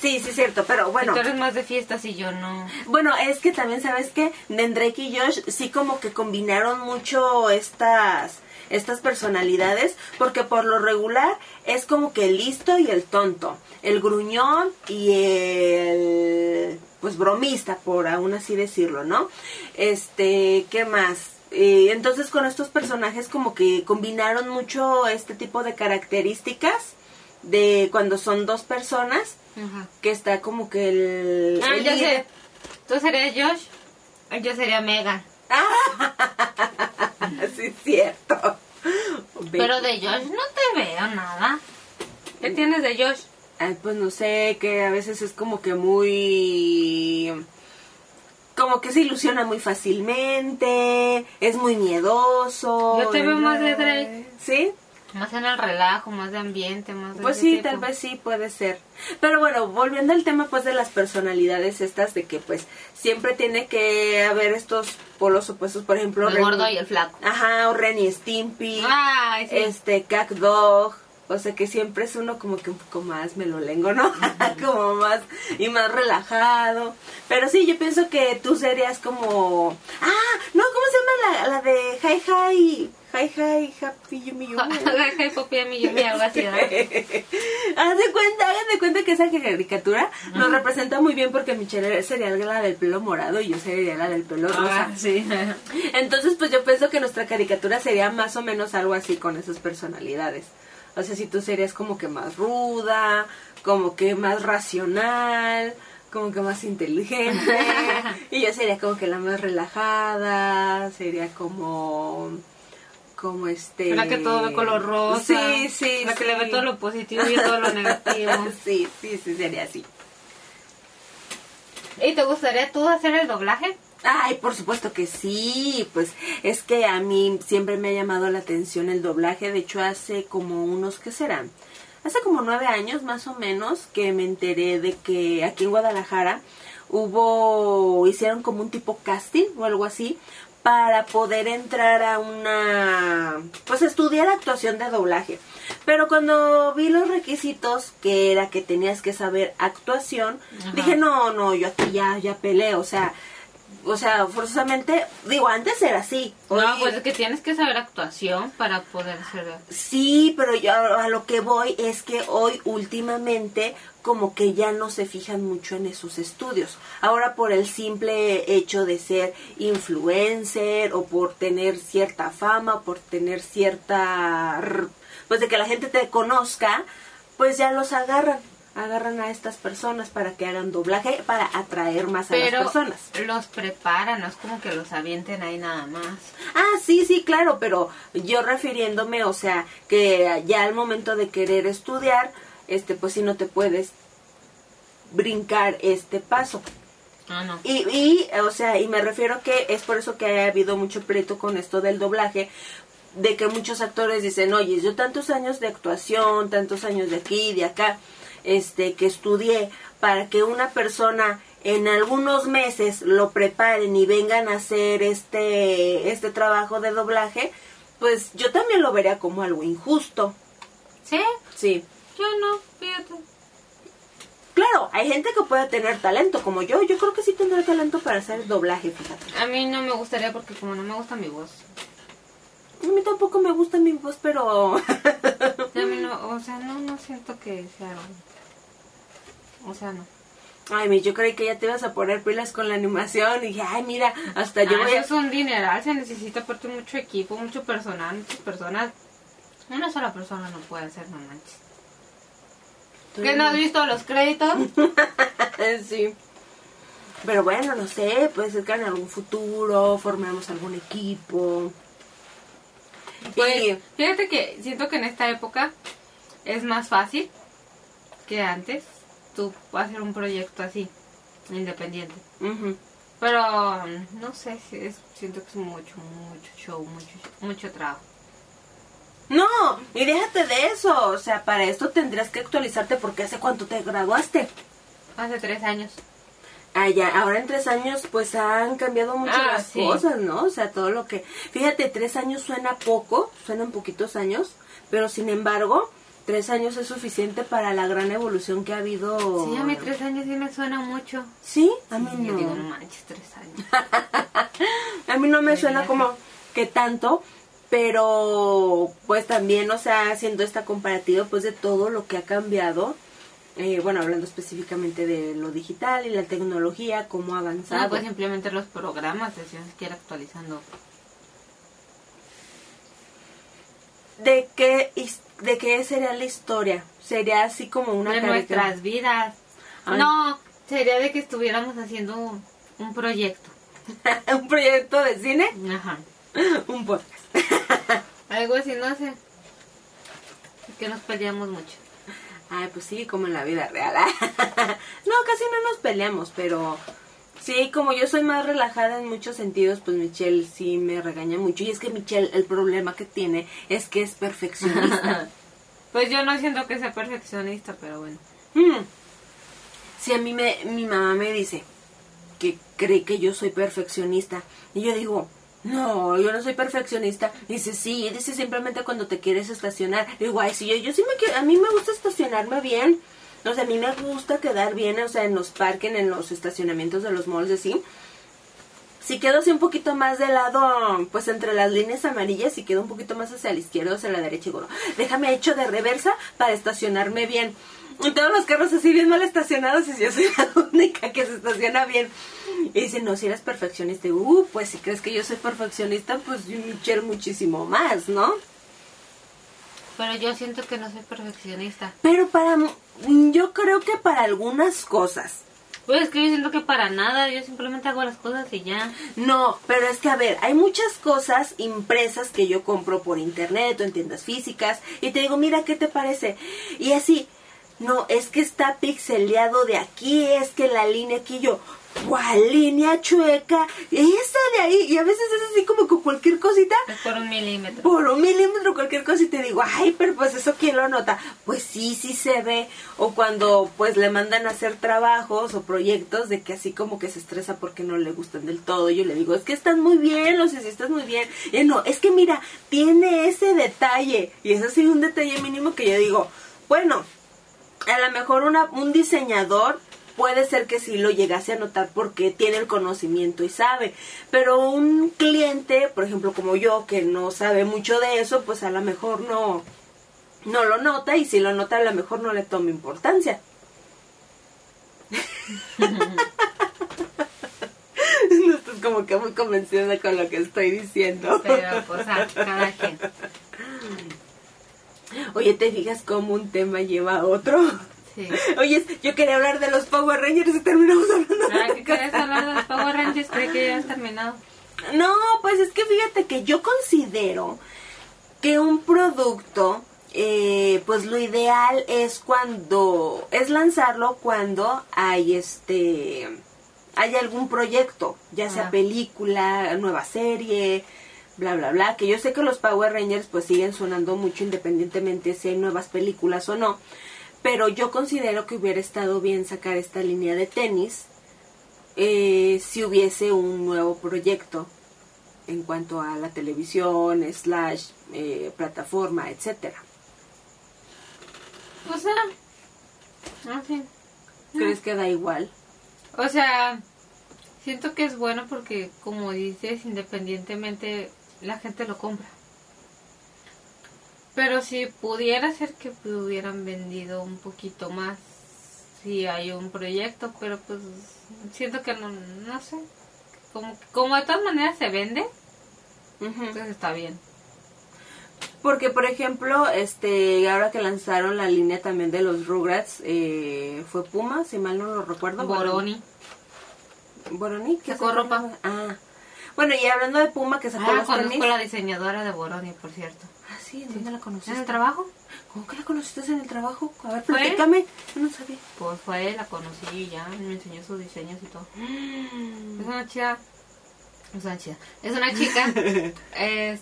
Sí, sí, cierto, pero Y bueno. tú eres más de fiestas y yo no. Bueno, es que también, ¿sabes qué? De Drake y Josh sí como que combinaron mucho estas estas personalidades porque por lo regular es como que el listo y el tonto, el gruñón y el pues bromista por aún así decirlo, ¿no? Este, ¿qué más? Eh, entonces con estos personajes como que combinaron mucho este tipo de características de cuando son dos personas Ajá. que está como que el, Ah, el líder- sé. Tú serías Josh, yo sería Megan. sí, es cierto. Pero de Josh no te veo nada. ¿Qué tienes de Josh? Ay, pues no sé, que a veces es como que muy... Como que se ilusiona muy fácilmente, es muy miedoso. Yo te veo más de Drake. ¿Sí? Más en el relajo, más de ambiente, más de Pues sí, tipo. tal vez sí, puede ser. Pero bueno, volviendo al tema pues de las personalidades estas, de que pues siempre tiene que haber estos polos opuestos, por ejemplo... El Ren- gordo y el flaco. Ajá, o Ren y Stimpy. Ay, sí. este Cat Dog, o sea que siempre es uno como que un poco más melolengo, ¿no? como más y más relajado. Pero sí, yo pienso que tú serías como ah, no, ¿cómo se llama la, la de Hi Hi Hi Hi Happy Yumi Yumi? Papi, a mí, yo me algo así. Haz de cuenta, hagan de cuenta que esa caricatura nos representa muy bien porque Michelle sería la del pelo morado y yo sería la del pelo rosa. Ah, sí. Entonces, pues yo pienso que nuestra caricatura sería más o menos algo así con esas personalidades. O sea, si tú serías como que más ruda, como que más racional, como que más inteligente. y yo sería como que la más relajada, sería como como este La que todo ve color rosa. Sí, sí, La que sí. le ve todo lo positivo y todo lo negativo. sí, sí, sí, sería así. ¿Y te gustaría tú hacer el doblaje? Ay, por supuesto que sí, pues es que a mí siempre me ha llamado la atención el doblaje, de hecho hace como unos, ¿qué serán? Hace como nueve años más o menos que me enteré de que aquí en Guadalajara hubo, hicieron como un tipo casting o algo así para poder entrar a una, pues estudiar actuación de doblaje. Pero cuando vi los requisitos, que era que tenías que saber actuación, Ajá. dije, no, no, yo aquí ya, ya peleé, o sea, o sea, forzosamente, digo, antes era así. No, pues es que tienes que saber actuación para poder ser... Sí, pero yo a lo que voy es que hoy últimamente como que ya no se fijan mucho en esos estudios. Ahora por el simple hecho de ser influencer o por tener cierta fama, por tener cierta... pues de que la gente te conozca, pues ya los agarran. Agarran a estas personas para que hagan doblaje, para atraer más a las personas. los preparan, no es como que los avienten ahí nada más. Ah, sí, sí, claro, pero yo refiriéndome, o sea, que ya al momento de querer estudiar, este, pues sí no te puedes brincar este paso. Ah, no. Y, y, o sea, y me refiero que es por eso que ha habido mucho pleito con esto del doblaje, de que muchos actores dicen, oye, yo tantos años de actuación, tantos años de aquí y de acá, este, que estudié para que una persona en algunos meses lo preparen y vengan a hacer este, este trabajo de doblaje, pues yo también lo vería como algo injusto. ¿Sí? Sí. Yo no, fíjate. Claro, hay gente que puede tener talento, como yo. Yo creo que sí tendré talento para hacer doblaje, fíjate. A mí no me gustaría porque como no me gusta mi voz. A mí tampoco me gusta mi voz, pero... A mí no, o sea, no, no siento que sea... O sea, no. Ay, yo creí que ya te ibas a poner pilas con la animación y dije, ay, mira, hasta yo Ah, voy a... eso es un dineral, se necesita aparte mucho equipo, mucho personal, muchas personas. Una sola persona no puede hacer, no manches. ¿Qué no has visto los créditos? sí. Pero bueno, no sé, puede ser que en algún futuro formemos algún equipo. Pues, Y- fíjate que siento que en esta época es más fácil que antes tú hacer un proyecto así, independiente. Pero no sé, si es- siento que es mucho, mucho show, mucho, mucho trabajo. No, y déjate de eso. O sea, para esto tendrías que actualizarte porque hace cuánto te graduaste. Hace tres años. Ah, ya, ahora en tres años pues han cambiado mucho Ah, las sí. cosas, ¿no? O sea, todo lo que... Fíjate, tres años suena poco, suenan poquitos años, pero sin embargo, tres años es suficiente para la gran evolución que ha habido. Sí, a mí tres años sí me suena mucho. ¿Sí? A mí Yo no. digo, no manches, tres años. A mí no me suena como que tanto, pero pues también, o sea, haciendo esta comparativa pues de todo lo que ha cambiado, eh, bueno, hablando específicamente de lo digital y la tecnología, cómo ha avanzado. No, pues simplemente los programas, decían que ir actualizando. ¿De qué, his- ¿De qué sería la historia? Sería así como una de caricatura. nuestras vidas. Ay. No, sería de que estuviéramos haciendo un, un proyecto. un proyecto de cine, Ajá. un podcast. Algo así, no sé. Es que nos peleamos mucho. Ay, pues sí, como en la vida real. no, casi no nos peleamos, pero sí, como yo soy más relajada en muchos sentidos, pues Michelle sí me regaña mucho. Y es que Michelle, el problema que tiene es que es perfeccionista. Pues yo no siento que sea perfeccionista, pero bueno. Mm. Sí, a mí me, mi mamá me dice que cree que yo soy perfeccionista. Y yo digo, no, yo no soy perfeccionista. Dice, sí, dice simplemente cuando te quieres estacionar. Digo, ay, sí, yo, yo sí me quiero, a mí me gusta estacionarme bien. O sea, a mí me gusta quedar bien, o sea, en los parques, en los estacionamientos de los malls, así. Si quedo así un poquito más de lado, pues entre las líneas amarillas, y quedo un poquito más hacia la izquierda o hacia la derecha, digo, no, déjame hecho de reversa para estacionarme bien. Y todos los carros así bien mal estacionados y yo soy la única que se estaciona bien. Y dice, no, si eres perfeccionista. Uh, pues si crees que yo soy perfeccionista, pues yo, Michelle muchísimo más, ¿no? Pero yo siento que no soy perfeccionista. Pero para, yo creo que para algunas cosas. Pues es que yo siento que para nada, yo simplemente hago las cosas y ya. No, pero es que a ver, hay muchas cosas impresas que yo compro por internet o en tiendas físicas y te digo, mira, ¿qué te parece? Y así, no, es que está pixeleado de aquí, es que la línea aquí yo, ¿cuál línea chueca? Esa de ahí, y a veces es así como con cualquier cosita. Es por un milímetro. Por un milímetro, cualquier cosita, y te digo, ay, pero pues eso quién lo nota. Pues sí, sí se ve. O cuando pues le mandan a hacer trabajos o proyectos de que así como que se estresa porque no le gustan del todo. Yo le digo, es que estás muy bien, no sé si estás muy bien. Y no, es que mira, tiene ese detalle. Y es así un detalle mínimo que yo digo, bueno, a lo mejor una, un diseñador puede ser que sí lo llegase a notar porque tiene el conocimiento y sabe, pero un cliente, por ejemplo como yo, que no sabe mucho de eso, pues a lo mejor no, no lo nota y si lo nota a lo mejor no le toma importancia. no estás como que muy convencida con lo que estoy diciendo. Pero pues a cada quien. Oye, ¿te fijas cómo un tema lleva a otro? Sí. Oye, yo quería hablar de los Power Rangers y terminamos hablando de Ah, ¿qué quieres hablar de los Power Rangers? Creí que ya has terminado. No, pues es que fíjate que yo considero que un producto, eh, pues lo ideal es cuando, es lanzarlo cuando hay este, hay algún proyecto, ya sea Ah. película, nueva serie, bla, bla, bla, que yo sé que los Power Rangers pues siguen sonando mucho independientemente si hay nuevas películas o no, pero yo considero que hubiera estado bien sacar esta línea de tenis eh, si hubiese un nuevo proyecto en cuanto a la televisión, slash, eh, plataforma, etcétera. O sea, en fin. ¿Crees que da igual? O sea, siento que es bueno porque, como dices, independientemente la gente lo compra. Pero si pudiera ser que hubieran vendido un poquito más, si hay un proyecto, pero pues siento que no, no sé. Como, como de todas maneras se vende, Ujú. pues está bien. Porque, por ejemplo, este, ahora que lanzaron la línea también de los Rugrats, eh, fue Puma, si mal no lo recuerdo. Boroni. Boroni, ¿qué sacó? ropa. Ah. Bueno, y hablando de Puma que sacó Ah, los conozco tenis. la diseñadora de Boroni, por cierto. Ah, sí, ¿en dónde la ¿En conociste? el trabajo? ¿Cómo que la conociste en el trabajo? A ver, ¿Fue? platícame. Yo no sabía. Pues fue, la conocí y ya, me enseñó sus diseños y todo. Mm. Es una chica. Es una chica. Es una chica. es,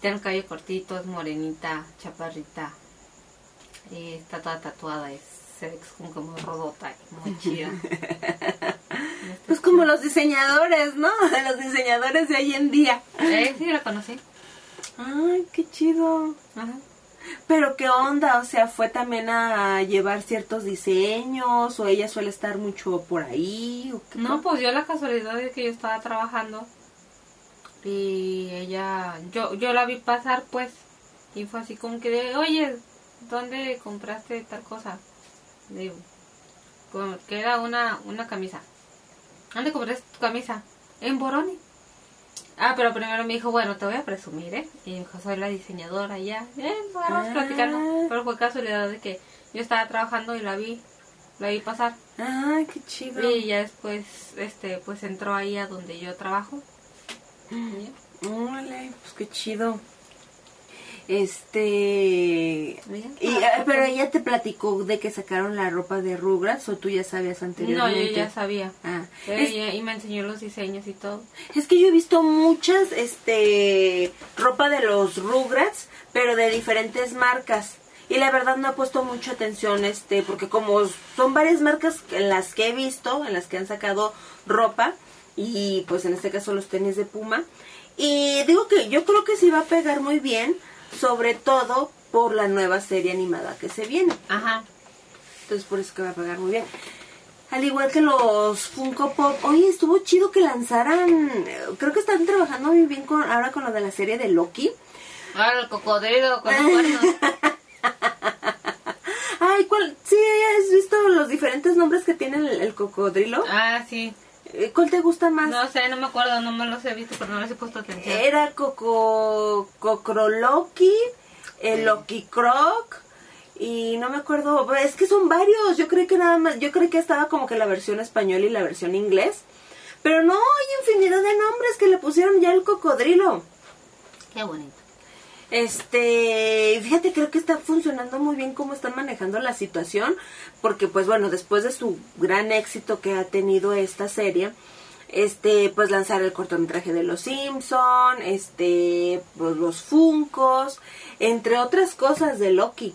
tiene el cabello cortito, es morenita, chaparrita. Y está toda tatuada. Es, se ve que es como, rodota, muy chida. Pues como los diseñadores, ¿no? Los diseñadores de hoy en día. Eh, sí, la conocí. Ay, qué chido. Ajá. Pero qué onda, o sea, fue también a llevar ciertos diseños o ella suele estar mucho por ahí. ¿o qué No, pues yo la casualidad de que yo estaba trabajando y ella, yo, yo la vi pasar pues y fue así como que de, oye, ¿dónde compraste tal cosa? Digo, que era una, una camisa. ¿Dónde compraste tu camisa? En Boroni. Ah, pero primero me dijo, bueno, te voy a presumir, ¿eh? Y me dijo, soy la diseñadora ya. Eh, nos agarramos Ah. platicando. Pero fue casualidad de que yo estaba trabajando y la vi, la vi pasar. Ay, qué chido. Y ya después, este, pues entró ahí a donde yo trabajo. Órale, pues qué chido. Este. Y, eh, pero ella te platicó de que sacaron la ropa de Rugrats o tú ya sabías No, anteriormente. yo ya sabía. Ah, es, ella- y me enseñó los diseños y todo. es que yo he visto muchas, este, ropa de los Rugrats, pero de diferentes marcas. Y la verdad no he puesto mucha atención, este, porque como son varias marcas en las que he visto, en las que han sacado ropa, y pues en este caso los tenis de Puma. Y digo que yo creo que sí va a pegar muy bien, sobre todo por la nueva serie animada que se viene. Ajá. Entonces por eso que va a pegar muy bien. Al igual que los Funko Pop. Oye, estuvo chido que lanzaran. Creo que están trabajando muy bien con ahora con lo de la serie de Loki. Ahora el cocodrilo con los. Ay, ¿cuál? Sí, ¿has visto los diferentes nombres que tiene el, el cocodrilo? Ah, sí. Eh, ¿Cuál te gusta más? No sé, no me acuerdo, no me los he visto, pero no les he puesto atención. Era Coco, Cocroloki, el Loki Croc y no me acuerdo, es que son varios, yo creí que nada más, yo creí que estaba como que la versión español y la versión inglés, pero no, hay infinidad de nombres que le pusieron ya el cocodrilo. Qué bonito. Este, fíjate, creo que está funcionando muy bien cómo están manejando la situación, porque pues bueno, después de su gran éxito que ha tenido esta serie, este, pues lanzar el cortometraje de Los Simpson, este, pues los Funcos, entre otras cosas de Loki,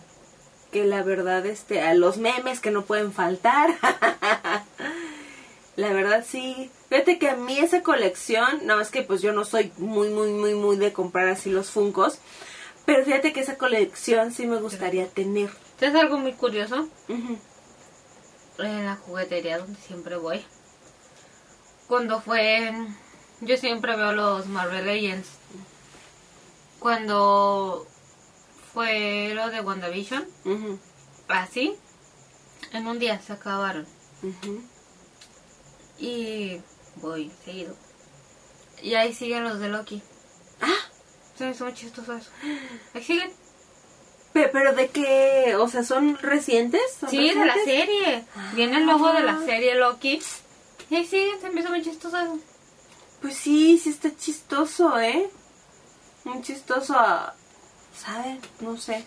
que la verdad, este, a los memes que no pueden faltar. la verdad sí. Fíjate que a mí esa colección, no es que pues yo no soy muy, muy, muy, muy de comprar así los Funcos, pero fíjate que esa colección sí me gustaría tener. ¿Es algo muy curioso? En la juguetería donde siempre voy. Cuando fue... Yo siempre veo los Marvel Legends. Cuando fue lo de WandaVision, así, en un día se acabaron. Y voy seguido. Y ahí siguen los de Loki. Ah, Sí, es muy chistoso eso. Ahí siguen. pe- pero de qué, o sea, ¿son recientes? ¿Son Sí, de la serie. Viene el logo de la serie Loki. Y ahí siguen, se me hizo muy chistoso eso. Pues sí, sí está chistoso, ¿eh? Muy chistoso, ah, ¿saben? No sé.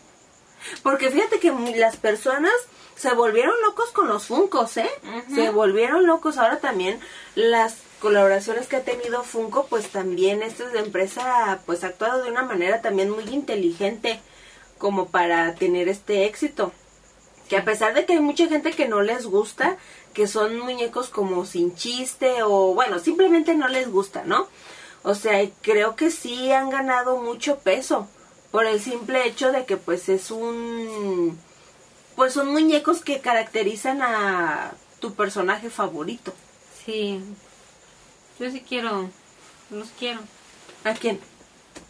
Porque fíjate que las personas se volvieron locos con los Funcos, ¿eh? Se volvieron locos. Ahora también las colaboraciones que ha tenido Funko, pues también esta empresa pues ha actuado de una manera también muy inteligente como para tener este éxito. Que a pesar de que hay mucha gente que no les gusta, que son muñecos como sin chiste o bueno, simplemente no les gusta, ¿no? O sea, creo que sí han ganado mucho peso por el simple hecho de que pues es un pues son muñecos que caracterizan a tu personaje favorito. Sí. Yo sí quiero. Los quiero. ¿A quién?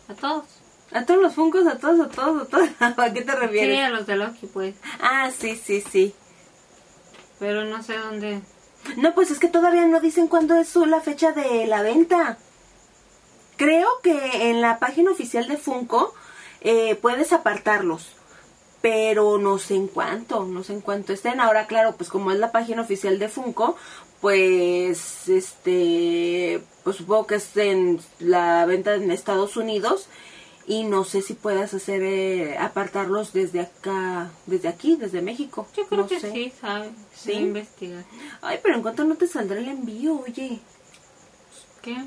A todos. A todos los Funkos, a todos, a todos, a todos. ¿A qué te Sí, refieres? a los de Loki, pues. Ah, sí, sí, sí. Pero no sé dónde. No, pues es que todavía no dicen cuándo es su- la fecha de la venta. Creo que en la página oficial de Funko eh, puedes apartarlos, pero no sé en cuánto, no sé en cuánto estén. Ahora, claro, pues como es la página oficial de Funko, pues este, pues supongo que es en la venta en Estados Unidos y no sé si puedas hacer eh, apartarlos desde acá, desde aquí, desde México. Yo creo No que sé. sí, ¿sabes? ¿Sí? Investigar. Ay, pero en cuánto no te saldrá el envío, oye. ¿Qué?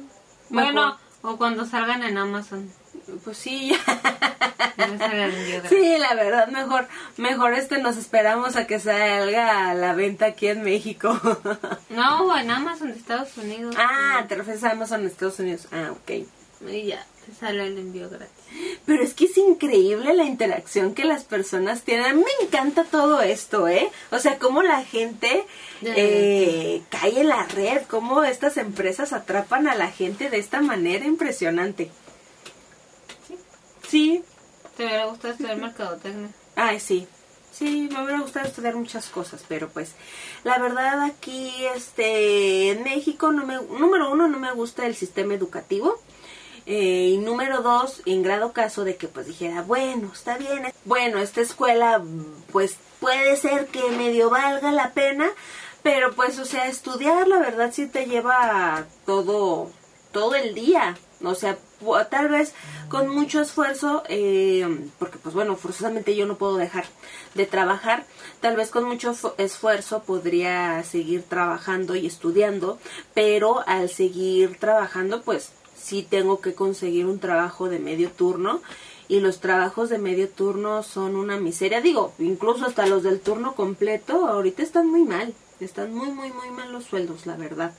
Bueno, o cuando salgan en Amazon. Pues sí, gratis. sí, la verdad, mejor, mejor este nos esperamos a que salga a la venta aquí en México. No, en Amazon de Estados Unidos. ah, te refieres a Amazon en Estados Unidos. Ah, ok. Y ya, te sale el envío gratis. Pero es que es increíble la interacción que las personas tienen. Me encanta todo esto, ¿eh? O sea, cómo la gente eh, cae en la red, cómo estas empresas atrapan a la gente de esta manera impresionante. Sí, ¿Te hubiera gustado estudiar mercadotecnia? Ay, sí. Sí, me hubiera gustado estudiar muchas cosas, pero pues la verdad aquí este en México no me número uno no me gusta el sistema educativo eh, y número dos en grado caso de que pues dijera bueno está bien bueno esta escuela pues puede ser que medio valga la pena pero pues o sea estudiar la verdad sí te lleva todo todo el día o sea tal vez con mucho esfuerzo eh, porque pues bueno forzosamente yo no puedo dejar de trabajar tal vez con mucho fu- esfuerzo podría seguir trabajando y estudiando pero al seguir trabajando pues sí tengo que conseguir un trabajo de medio turno y los trabajos de medio turno son una miseria. Digo incluso hasta los del turno completo ahorita están muy mal están muy muy muy mal los sueldos la verdad.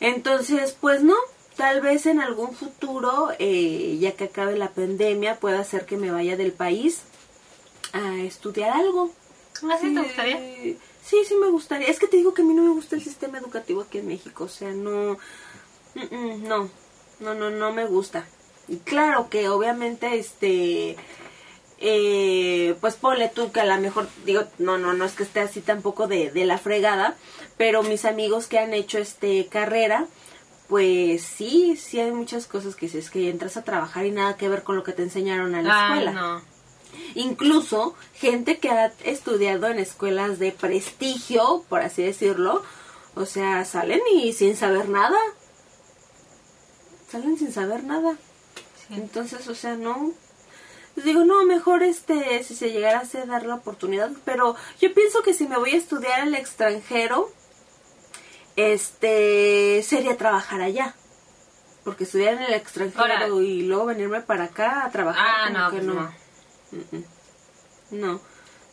Entonces, pues no, tal vez en algún futuro, eh, ya que acabe la pandemia, pueda ser que me vaya del país a estudiar algo. ¿Así te gustaría? Sí, sí me gustaría. Es que te digo que a mí no me gusta el sistema educativo aquí en México. O sea, no, no, no, no, no me gusta. Y claro que obviamente, este, eh, pues ponle tú que a lo mejor, digo, no, no, no es que esté así tampoco de, de la fregada, pero mis amigos que han hecho este carrera, pues sí, sí hay muchas cosas que dices que entras a trabajar y nada que ver con lo que te enseñaron a la Ay, escuela. no. Incluso gente que ha estudiado en escuelas de prestigio, por así decirlo, o sea, salen y sin saber nada. Salen sin saber nada. Sí. Entonces, o sea, no. Pues digo, no, mejor este, si se llegara a dar la oportunidad. Pero yo pienso que si me voy a estudiar al extranjero, este, sería trabajar allá. Porque estudiar en el extranjero Ahora- y luego venirme para acá a trabajar. Ah, como no, que pues no. No.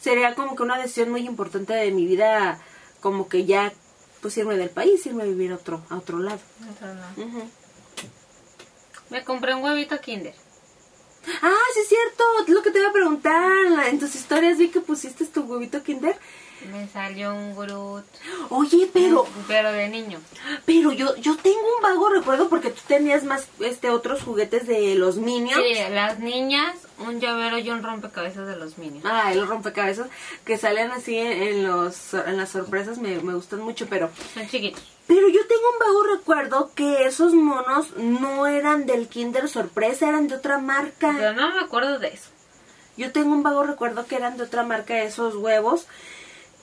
Sería como que una decisión muy importante de mi vida, como que ya, pues irme del país, irme a vivir a otro, a otro lado. Otro. Me compré un huevito Kinder. Ah, sí es cierto, es lo que te iba a preguntar. En tus historias vi que pusiste tu huevito Kinder. Me salió un Groot. Oye, pero, Pero de niño. pero yo, yo tengo un vago recuerdo porque tú tenías más, este, otros juguetes de los Minions. Sí, las niñas, un llavero y un rompecabezas de los Minions. Ah, los rompecabezas que salen así en, en los, en las sorpresas me, me gustan mucho, pero, Son chiquitos. pero yo tengo un vago recuerdo que esos monos no eran del Kinder Sorpresa, eran de otra marca. Pero no me acuerdo de eso. Yo tengo un vago recuerdo que eran de otra marca esos huevos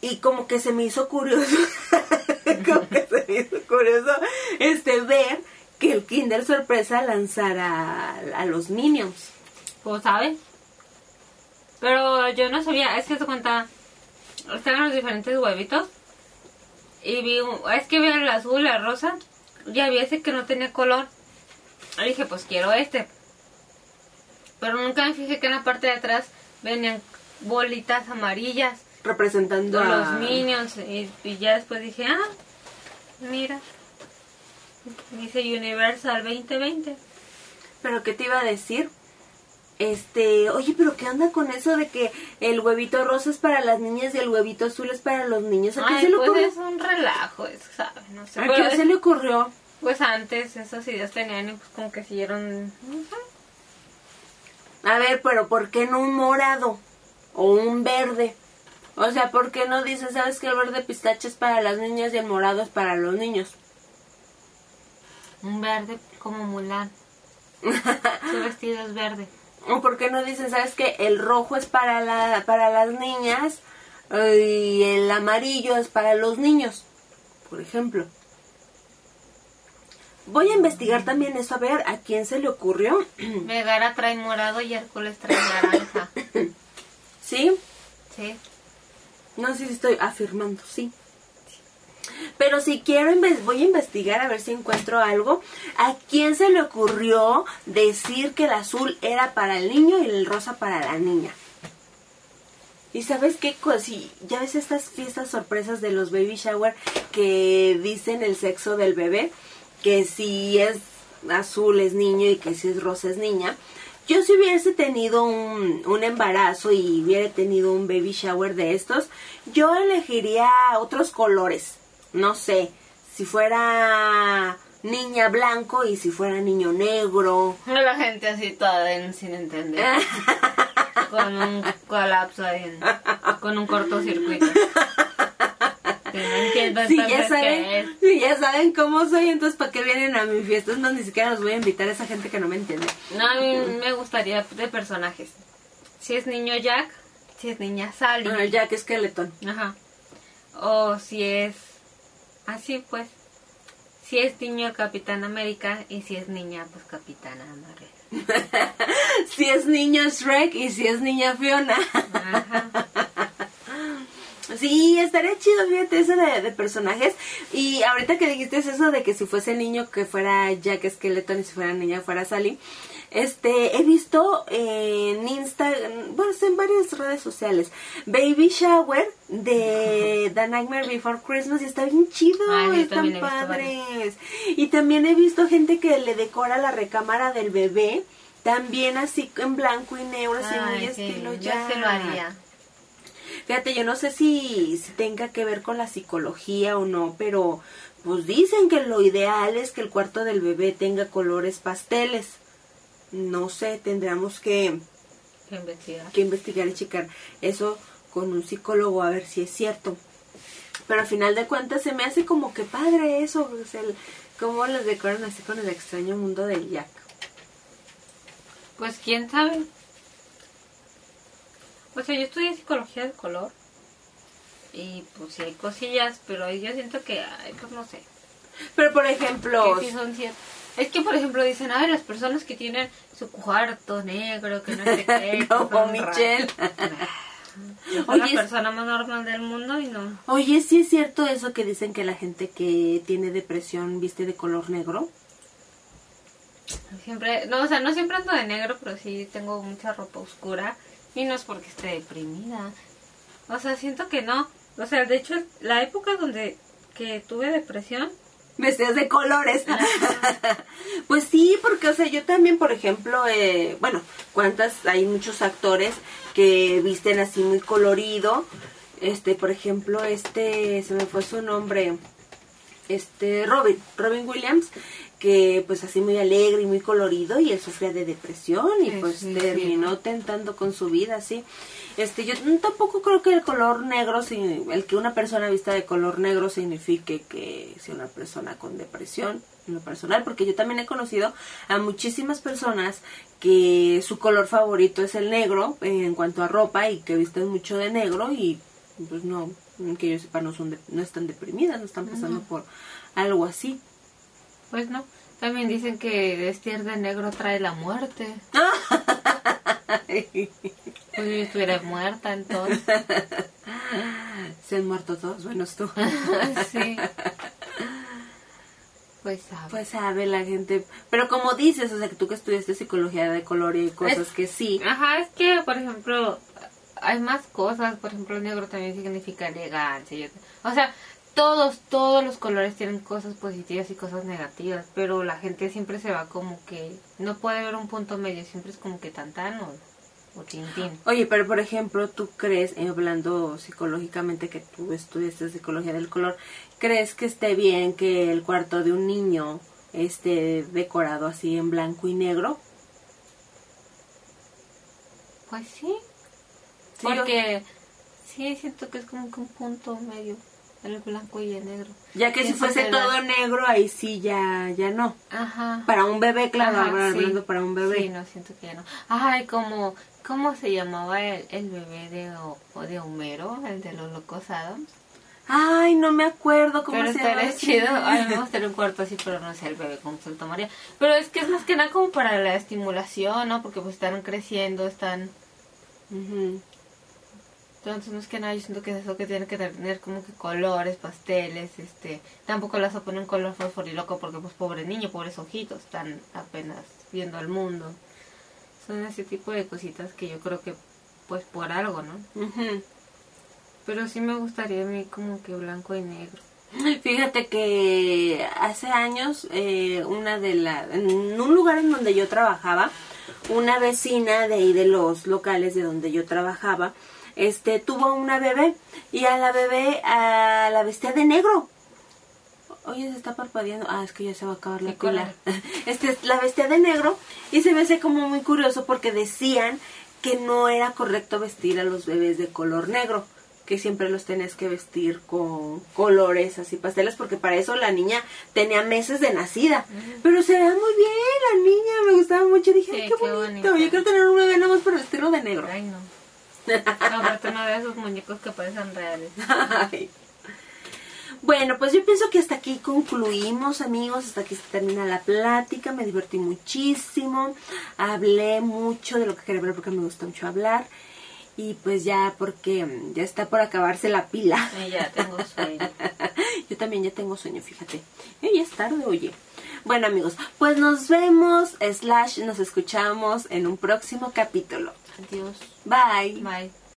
y como que se me hizo curioso, como que se me hizo curioso este ver que el Kinder Sorpresa lanzara a, los Minions. Pues, ¿sabes? Pero yo no sabía, es que se cuenta, estaban los diferentes huevitos y vi, es que vi el azul, el rosa, y había ese que no tenía color. Y dije, pues quiero este. Pero nunca me fijé que en la parte de atrás venían bolitas amarillas Representando a los Minions y, y ya después dije, ah, mira, dice Universal 2020. Pero ¿qué te iba a decir? Este, oye, pero ¿qué onda con eso de que el huevito rosa es para las niñas y el huevito azul es para los niños? ¿A Ay, se le pues ocurrió? es un relajo, eso, ¿sabes? No sé. ¿A pero quién es- se le ocurrió? Pues antes esas ideas tenían y pues como que siguieron... no sé. A ver, pero ¿por qué no un morado? O un verde. O sea, ¿por qué no dices, sabes que el verde pistache es para las niñas y el morado es para los niños? Un verde como Mulan. Su vestido es verde. ¿O por qué no dicen, sabes que el rojo es para, la, para las niñas eh, y el amarillo es para los niños? Por ejemplo. Voy a investigar también eso, a ver a quién se le ocurrió. Megara trae morado y Hércules trae naranja. ¿Sí? Sí. No sé si estoy afirmando, sí. Pero si quiero, voy a investigar a ver si encuentro algo. ¿A quién se le ocurrió decir que el azul era para el niño y el rosa para la niña? Y sabes qué, si ya ves estas fiestas sorpresas de los baby shower que dicen el sexo del bebé, que si es azul es niño y que si es rosa es niña. Yo si hubiese tenido un, un embarazo y hubiera tenido un baby shower de estos, yo elegiría otros colores. No sé, si fuera niña blanco y si fuera niño negro. La gente así toda en- sin entender. con un colapso ahí, en- con un cortocircuito. No entiendo Si ya saben, es. si ya saben cómo soy, entonces ¿para qué vienen a mi fiesta? Es más, ni siquiera los voy a invitar a esa gente que no me entiende. No, a mí me gustaría de personajes. Si es niño Jack, si es niña Sally. Ah, Jack Skeleton. Ajá. O si es así pues. Si es niño Capitán América y si es niña pues Capitana Marvel. si es niño Shrek y si es niña Fiona. Ajá. Sí, estaría chido, fíjate, eso de, de personajes. Y ahorita que dijiste eso de que si fuese niño que fuera Jack Skeleton y si fuera niña fuera Sally. Este, he visto en Instagram, bueno, en varias redes sociales, Baby Shower de The Nightmare Before Christmas y está bien chido, Ah, están padres. Y también he visto gente que le decora la recámara del bebé, también así en blanco y negro, así muy sí, estilo yo Jack. sí lo haría. Fíjate, yo no sé si, si tenga que ver con la psicología o no, pero pues dicen que lo ideal es que el cuarto del bebé tenga colores pasteles. No sé, tendríamos que, Que investigar. que investigar y checar eso con un psicólogo a ver si es cierto. Pero al final de cuentas se me hace como que padre eso, el- cómo los decoran así con el extraño mundo del Jack. Pues quién sabe. O sea, yo estudié psicología del color. Y pues sí hay cosillas, pero yo siento que, ay, pues no sé. Pero por ejemplo, Que sí son ciertas. Es que, por ejemplo, dicen, ay, las personas que tienen su cuarto negro, que no sé qué. Como Michelle. Oye, la es- persona más normal del mundo y no. Oye, ¿sí es cierto eso que dicen que la gente que tiene depresión viste de color negro? Siempre, no, o sea, no siempre ando de negro, pero sí tengo mucha ropa oscura. Y no es porque esté deprimida. O sea, siento que no. O sea, de hecho, la época donde que tuve depresión, Vestidas de colores. pues sí, porque, o sea, yo también, por ejemplo, eh, bueno, cuántas, hay muchos actores que visten así muy colorido. Este, por ejemplo, este, se me fue su nombre, este, Robin, Robin Williams, que pues así muy alegre y muy colorido y él sufría de depresión y pues sí, terminó tentando con su vida, así. Este, yo tampoco creo que el color negro, el que una persona vista de color negro signifique que sea una persona con depresión, en lo personal, porque yo también he conocido a muchísimas personas que su color favorito es el negro eh, en cuanto a ropa y que visten mucho de negro y pues no, que yo sepa no son de- no están deprimidas, no están pasando por algo así. Pues no. También dicen que vestir de negro trae la muerte. Pues yo estuviera muerta entonces. Se han muerto todos, menos tú. sí. Pues sabe. Pues sabe la gente, pero como dices, o sea, que tú que estudiaste psicología de color y cosas Es- que sí. Ajá, es que, por ejemplo, hay más cosas. Por ejemplo, el negro también significa elegancia. O sea, todos, todos los colores tienen cosas positivas y cosas negativas. Pero la gente siempre se va como que... No puede haber un punto medio. Siempre es como que tantán o, o tintín. Oye, pero por ejemplo, tú crees, eh, hablando psicológicamente que tú estudiaste psicología del color, ¿crees que esté bien que el cuarto de un niño esté decorado así en blanco y negro? Pues sí. Sí, Porque sí, siento que es como que un punto medio. El blanco y el negro. Ya que si fuese todo negro, ahí sí ya, ya no. Ajá. Para un bebé, claro, Ajá, ahora sí. hablando para un bebé. Sí, no, siento que ya no. Ay, como, ¿cómo se llamaba el, el bebé de, O- de Homero? El de los locos Adams. Ay, no me acuerdo cómo Pero se llama. estaría chido. Ay, me gustaría un cuarto así, pero no sé el bebé cómo se lo tomaría. Pero es que es más que nada como para la estimulación, ¿no? Porque pues están creciendo, están... Ujú. Entonces, más que nada, yo siento que es eso que tiene que tener como que colores, pasteles, este... Tampoco las a poner un color fosforiloco porque, pues, pobre niño, pobres ojitos, están apenas viendo el mundo. Son ese tipo de cositas que yo creo que, pues, por algo, ¿no? Pero sí me gustaría a mí como que blanco y negro. Fíjate que hace años, eh, una de la, en un lugar en donde yo trabajaba, una vecina de ahí de los locales de donde yo trabajaba, este, tuvo una bebé y a la bebé a la vestía de negro. Oye, se está parpadeando. Ah, es que ya se va a acabar la pila. Este, la vestía de negro y se me hace como muy curioso porque decían que no era correcto vestir a los bebés de color negro, que siempre los tenías que vestir con colores así pasteles porque para eso la niña tenía meses de nacida. Pero se veía muy bien la niña, me gustaba mucho. Dije, Sí, "Ay, qué, qué bonito. bonita. Yo quiero tener un bebé nada más para vestirlo de negro. Ay, no. Aparte no de esos muñecos que parecen reales. Ay. Bueno, pues yo pienso que hasta aquí concluimos, amigos. Hasta aquí se termina la plática. Me divertí muchísimo. Hablé mucho de lo que quería hablar porque me gusta mucho hablar. Y pues ya, porque ya está por acabarse la pila. Ya tengo sueño. Yo también ya tengo sueño, fíjate. Eh, ya es tarde, oye. Bueno, amigos, pues nos vemos, slash, nos escuchamos en un próximo capítulo. Adiós. Bye. Bye.